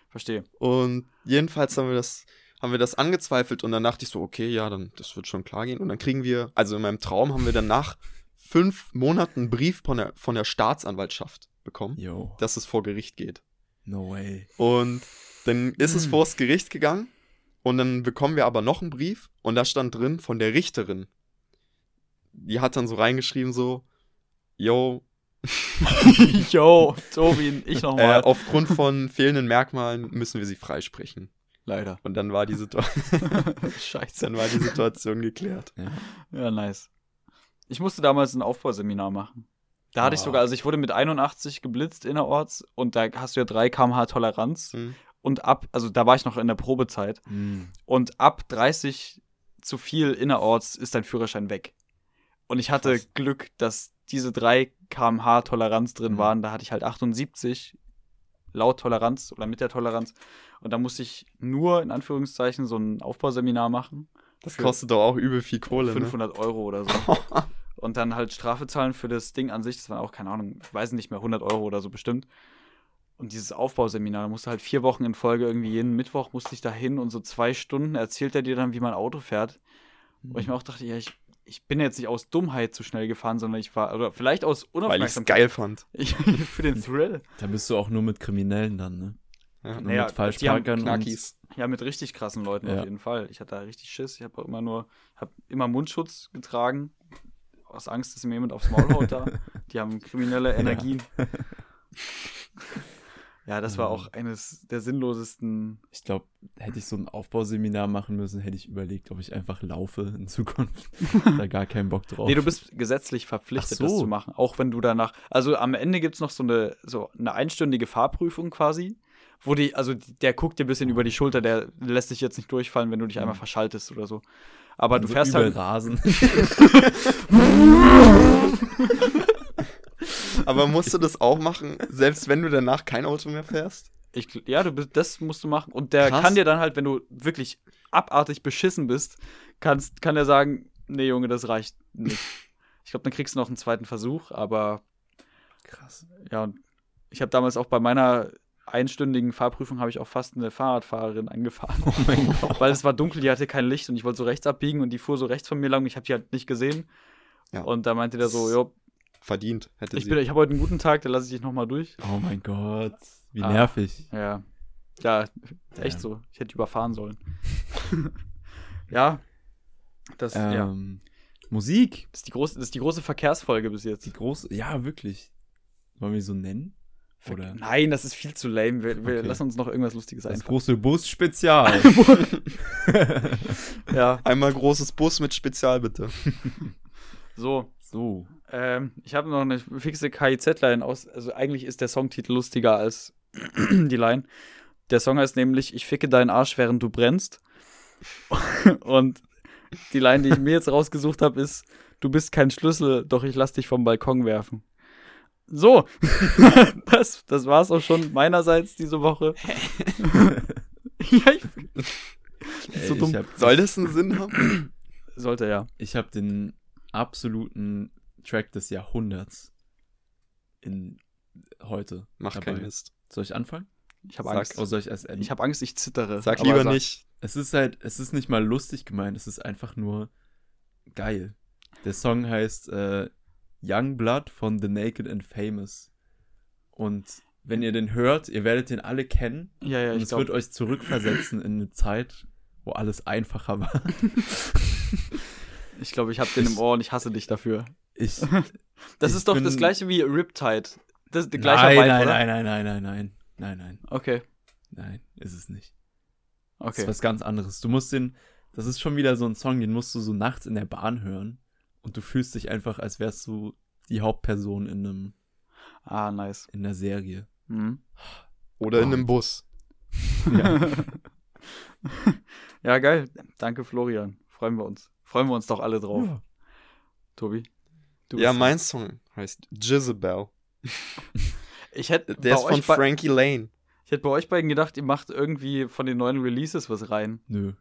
Verstehe. Und jedenfalls haben wir das, haben wir das angezweifelt und dann dachte ich so, okay, ja, dann das wird schon klar gehen. Und dann kriegen wir, also in meinem Traum haben wir dann nach fünf Monaten einen Brief von der, von der Staatsanwaltschaft bekommen, Yo, dass es vor Gericht geht. no way. Und dann ist es Hm. vors Gericht gegangen und dann bekommen wir aber noch einen Brief und da stand drin von der Richterin. Die hat dann so reingeschrieben so, yo, *laughs* Yo, Tobi, ich äh, nochmal. aufgrund von fehlenden Merkmalen müssen wir sie freisprechen. Leider. Und dann war die, Situ *laughs* Scheiße. dann war die Situation geklärt. Ja, nice. Ich musste damals ein Aufbauseminar machen. Da hatte ich Oh. sogar, also ich wurde mit 81 geblitzt innerorts und da hast du ja 3 km/h Toleranz Hm. und ab, also da war ich noch in der Probezeit Hm. und ab 30 zu viel innerorts ist dein Führerschein weg. Und ich hatte Krass. Glück, dass diese 3 km/h Toleranz drin Mhm. waren. Da hatte ich halt 78 laut Toleranz oder mit der Toleranz. Und da musste ich nur in Anführungszeichen so ein Aufbauseminar machen. Das kostet doch auch übel viel Kohle. 500 Euro oder so. Ne? *laughs* Und dann halt Strafe zahlen für das Ding an sich. Das waren auch, keine Ahnung, ich weiß nicht mehr, 100 Euro oder so bestimmt. Und dieses Aufbauseminar, da musste halt vier Wochen in Folge irgendwie jeden Mittwoch musste ich da hin und so zwei Stunden erzählt er dir dann, wie man Auto fährt. Wo ich mir auch dachte, ja, ich, ich bin jetzt nicht aus Dummheit zu schnell gefahren, sondern ich war, oder vielleicht aus Weil ich es Unaufmerksamkeit. geil fand. *laughs* Ich, für den *laughs* Thrill. Da bist du auch nur mit Kriminellen dann, ne? Ja. Naja, mit Falschparkern und. Ja, mit richtig krassen Leuten Ja. auf jeden Fall. Ich hatte da richtig Schiss. Ich habe auch immer nur, habe immer Mundschutz getragen. Aus Angst, dass mir jemand aufs Maul haut da. *laughs* Die haben kriminelle Energien. Ja, das war auch eines der sinnlosesten. Ich glaube, hätte ich so ein Aufbauseminar machen müssen, hätte ich überlegt, ob ich einfach laufe in Zukunft. *laughs* da gar keinen Bock drauf. Nee, du bist gesetzlich verpflichtet, so. das zu machen. Auch wenn du danach. Also am Ende gibt es noch so eine, so eine einstündige Fahrprüfung quasi. Wo die, also der guckt dir ein bisschen über die Schulter, der lässt dich jetzt nicht durchfallen, wenn du dich einmal Mhm. verschaltest oder so. Aber du so fährst übel halt. Rasen. *laughs* *laughs* Aber musst du das auch machen, selbst wenn du danach kein Auto mehr fährst? Ich, ja, du das musst du machen. Und der Krass. kann dir dann halt, wenn du wirklich abartig beschissen bist, kannst, kann der sagen, nee, Junge, das reicht nicht. *laughs* Ich glaube, dann kriegst du noch einen zweiten Versuch, aber Krass. ja, und ich habe damals auch bei meiner einstündigen Fahrprüfung habe ich auch fast eine Fahrradfahrerin angefahren. Oh mein *laughs* Gott. Weil es war dunkel, die hatte kein Licht und ich wollte so rechts abbiegen und die fuhr so rechts von mir lang und ich habe die halt nicht gesehen. Ja. Und da meinte der so, jo, Verdient, hätte ich, sie. bin, ich habe heute einen guten Tag, da lasse ich dich nochmal durch. Oh mein Gott. Wie Ah. nervig. Ja. Ja, echt Ja. so. Ich hätte überfahren sollen. *laughs* ja. Das, ja. Ähm, Musik. Das, ist die große, das ist die große Verkehrsfolge bis jetzt. Die große. Ja, wirklich. Wollen wir so nennen? Oder? Nein, das ist viel zu lame. Wir, wir Okay. lassen uns noch irgendwas Lustiges Das einfallen. große Bus-Spezial. *laughs* *laughs* Ja, Einmal großes Bus mit Spezial, bitte. so. So. Ähm, ich habe noch eine fixe KIZ-Line aus. Also eigentlich ist der Songtitel lustiger als *clears throat* die Line. Der Song heißt nämlich Ich ficke deinen Arsch, während du brennst. *laughs* Und die Line, die ich mir jetzt rausgesucht habe, ist Du bist kein Schlüssel, doch ich lass dich vom Balkon werfen. So, *laughs* das, das war's auch schon meinerseits diese Woche. *laughs* ja, ich, so Ey, dumm. ich hab- Soll das einen Sinn haben? Sollte ja. Ich habe den absoluten Track des Jahrhunderts in heute. Mach dabei. keinen Mist. Soll ich anfangen? Ich habe. Angst. Oder soll ich erst enden? Ich habe Angst, ich zittere. Sag lieber sag. nicht. Es ist halt, es ist nicht mal lustig gemeint, es ist einfach nur geil. Der Song heißt äh, Young Blood von The Naked and Famous. Und wenn ihr den hört, ihr werdet den alle kennen. Ja, ja, und ich es wird glaube. euch zurückversetzen in eine Zeit, wo alles einfacher war. *laughs* *laughs* Ich glaube, ich habe den im Ohr und ich hasse dich dafür. Ich, *laughs* Das Ich ist doch bin- das gleiche wie Riptide. Das ist der gleiche nein, Vibe, nein, oder? nein, nein, nein, nein, nein, nein, nein, Okay, nein, ist es nicht. Das okay. ist was ganz anderes. Du musst den, das ist schon wieder so ein Song, den musst du so nachts in der Bahn hören und du fühlst dich einfach, als wärst du die Hauptperson in einem, Ah, nice. in der Serie. Mhm. Oder in Oh. einem Bus. *laughs* Ja. *laughs* ja, geil. Danke, Florian. Freuen wir uns. Freuen wir uns doch alle drauf. Tobi? Du ja, mein Song heißt Jezebel. *laughs* Ich hätte Der bei ist von Frankie Lane. Ich hätte bei euch beiden gedacht, ihr macht irgendwie von den neuen Releases was rein. Nö.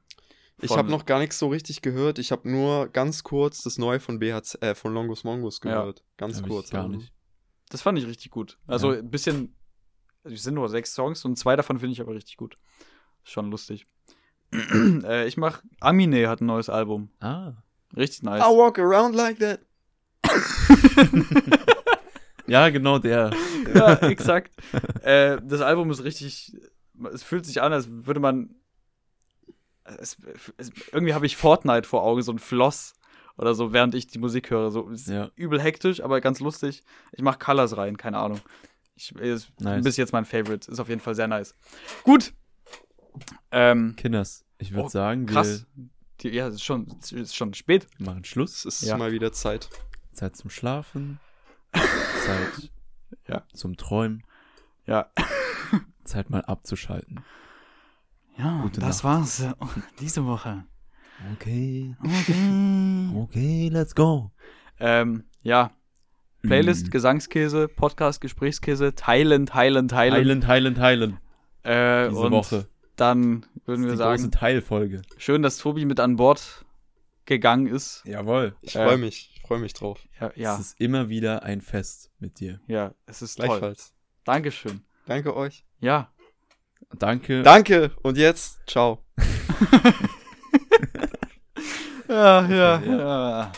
Ich Von- habe noch gar nichts so richtig gehört. Ich habe nur ganz kurz das Neue von BHC, äh, von Longus Mongus Ja. gehört. Ganz Hab ich kurz. Gar also. nicht. Das fand ich richtig gut. Also Ja. ein bisschen. Es sind nur sechs Songs und zwei davon finde ich aber richtig gut. Ist schon lustig. *clears throat* äh, ich mach. Amine hat ein neues Album. Ah. Richtig nice. I walk around like that. *laughs* Ja, genau der. ja, exakt. äh, das Album ist richtig. Es fühlt sich an, als würde man. Es, es, irgendwie habe ich Fortnite vor Augen, so ein Floss oder so, während ich die Musik höre. So ist Ja. übel hektisch, aber ganz lustig. Ich mache Colors rein, keine Ahnung. Ich, ist Nice. bis jetzt mein Favorite. Ist auf jeden Fall sehr nice. Gut. Ähm, Kinders, ich würde Oh, sagen, krass. Die, ja, es ist schon, es ist schon spät. wir machen Schluss. Es ist Ja. mal wieder Zeit. Zeit zum Schlafen. *laughs* Zeit Ja. zum Träumen. Ja. *laughs* Zeit mal abzuschalten. Ja, Gute das war's. äh, *laughs* Diese Woche. Okay. Okay. Okay, let's go. ähm, ja, Playlist, Mhm. Gesangskäse, Podcast, Gesprächskäse, teilen, teilen, teilen. Heilen, heilen, heilen. Äh, Diese und Woche. Dann würden Die wir große sagen, Teilfolge. schön, dass Tobi mit an Bord gegangen ist. Jawohl. Ich Äh, freue mich. Ich freue mich drauf. Ja, ja, Es ist immer wieder ein Fest mit dir. ja es ist toll. Gleichfalls. Dankeschön. Danke euch. Ja. Danke. Danke. Und jetzt, ciao. *laughs* Ja, ja, Okay, ja.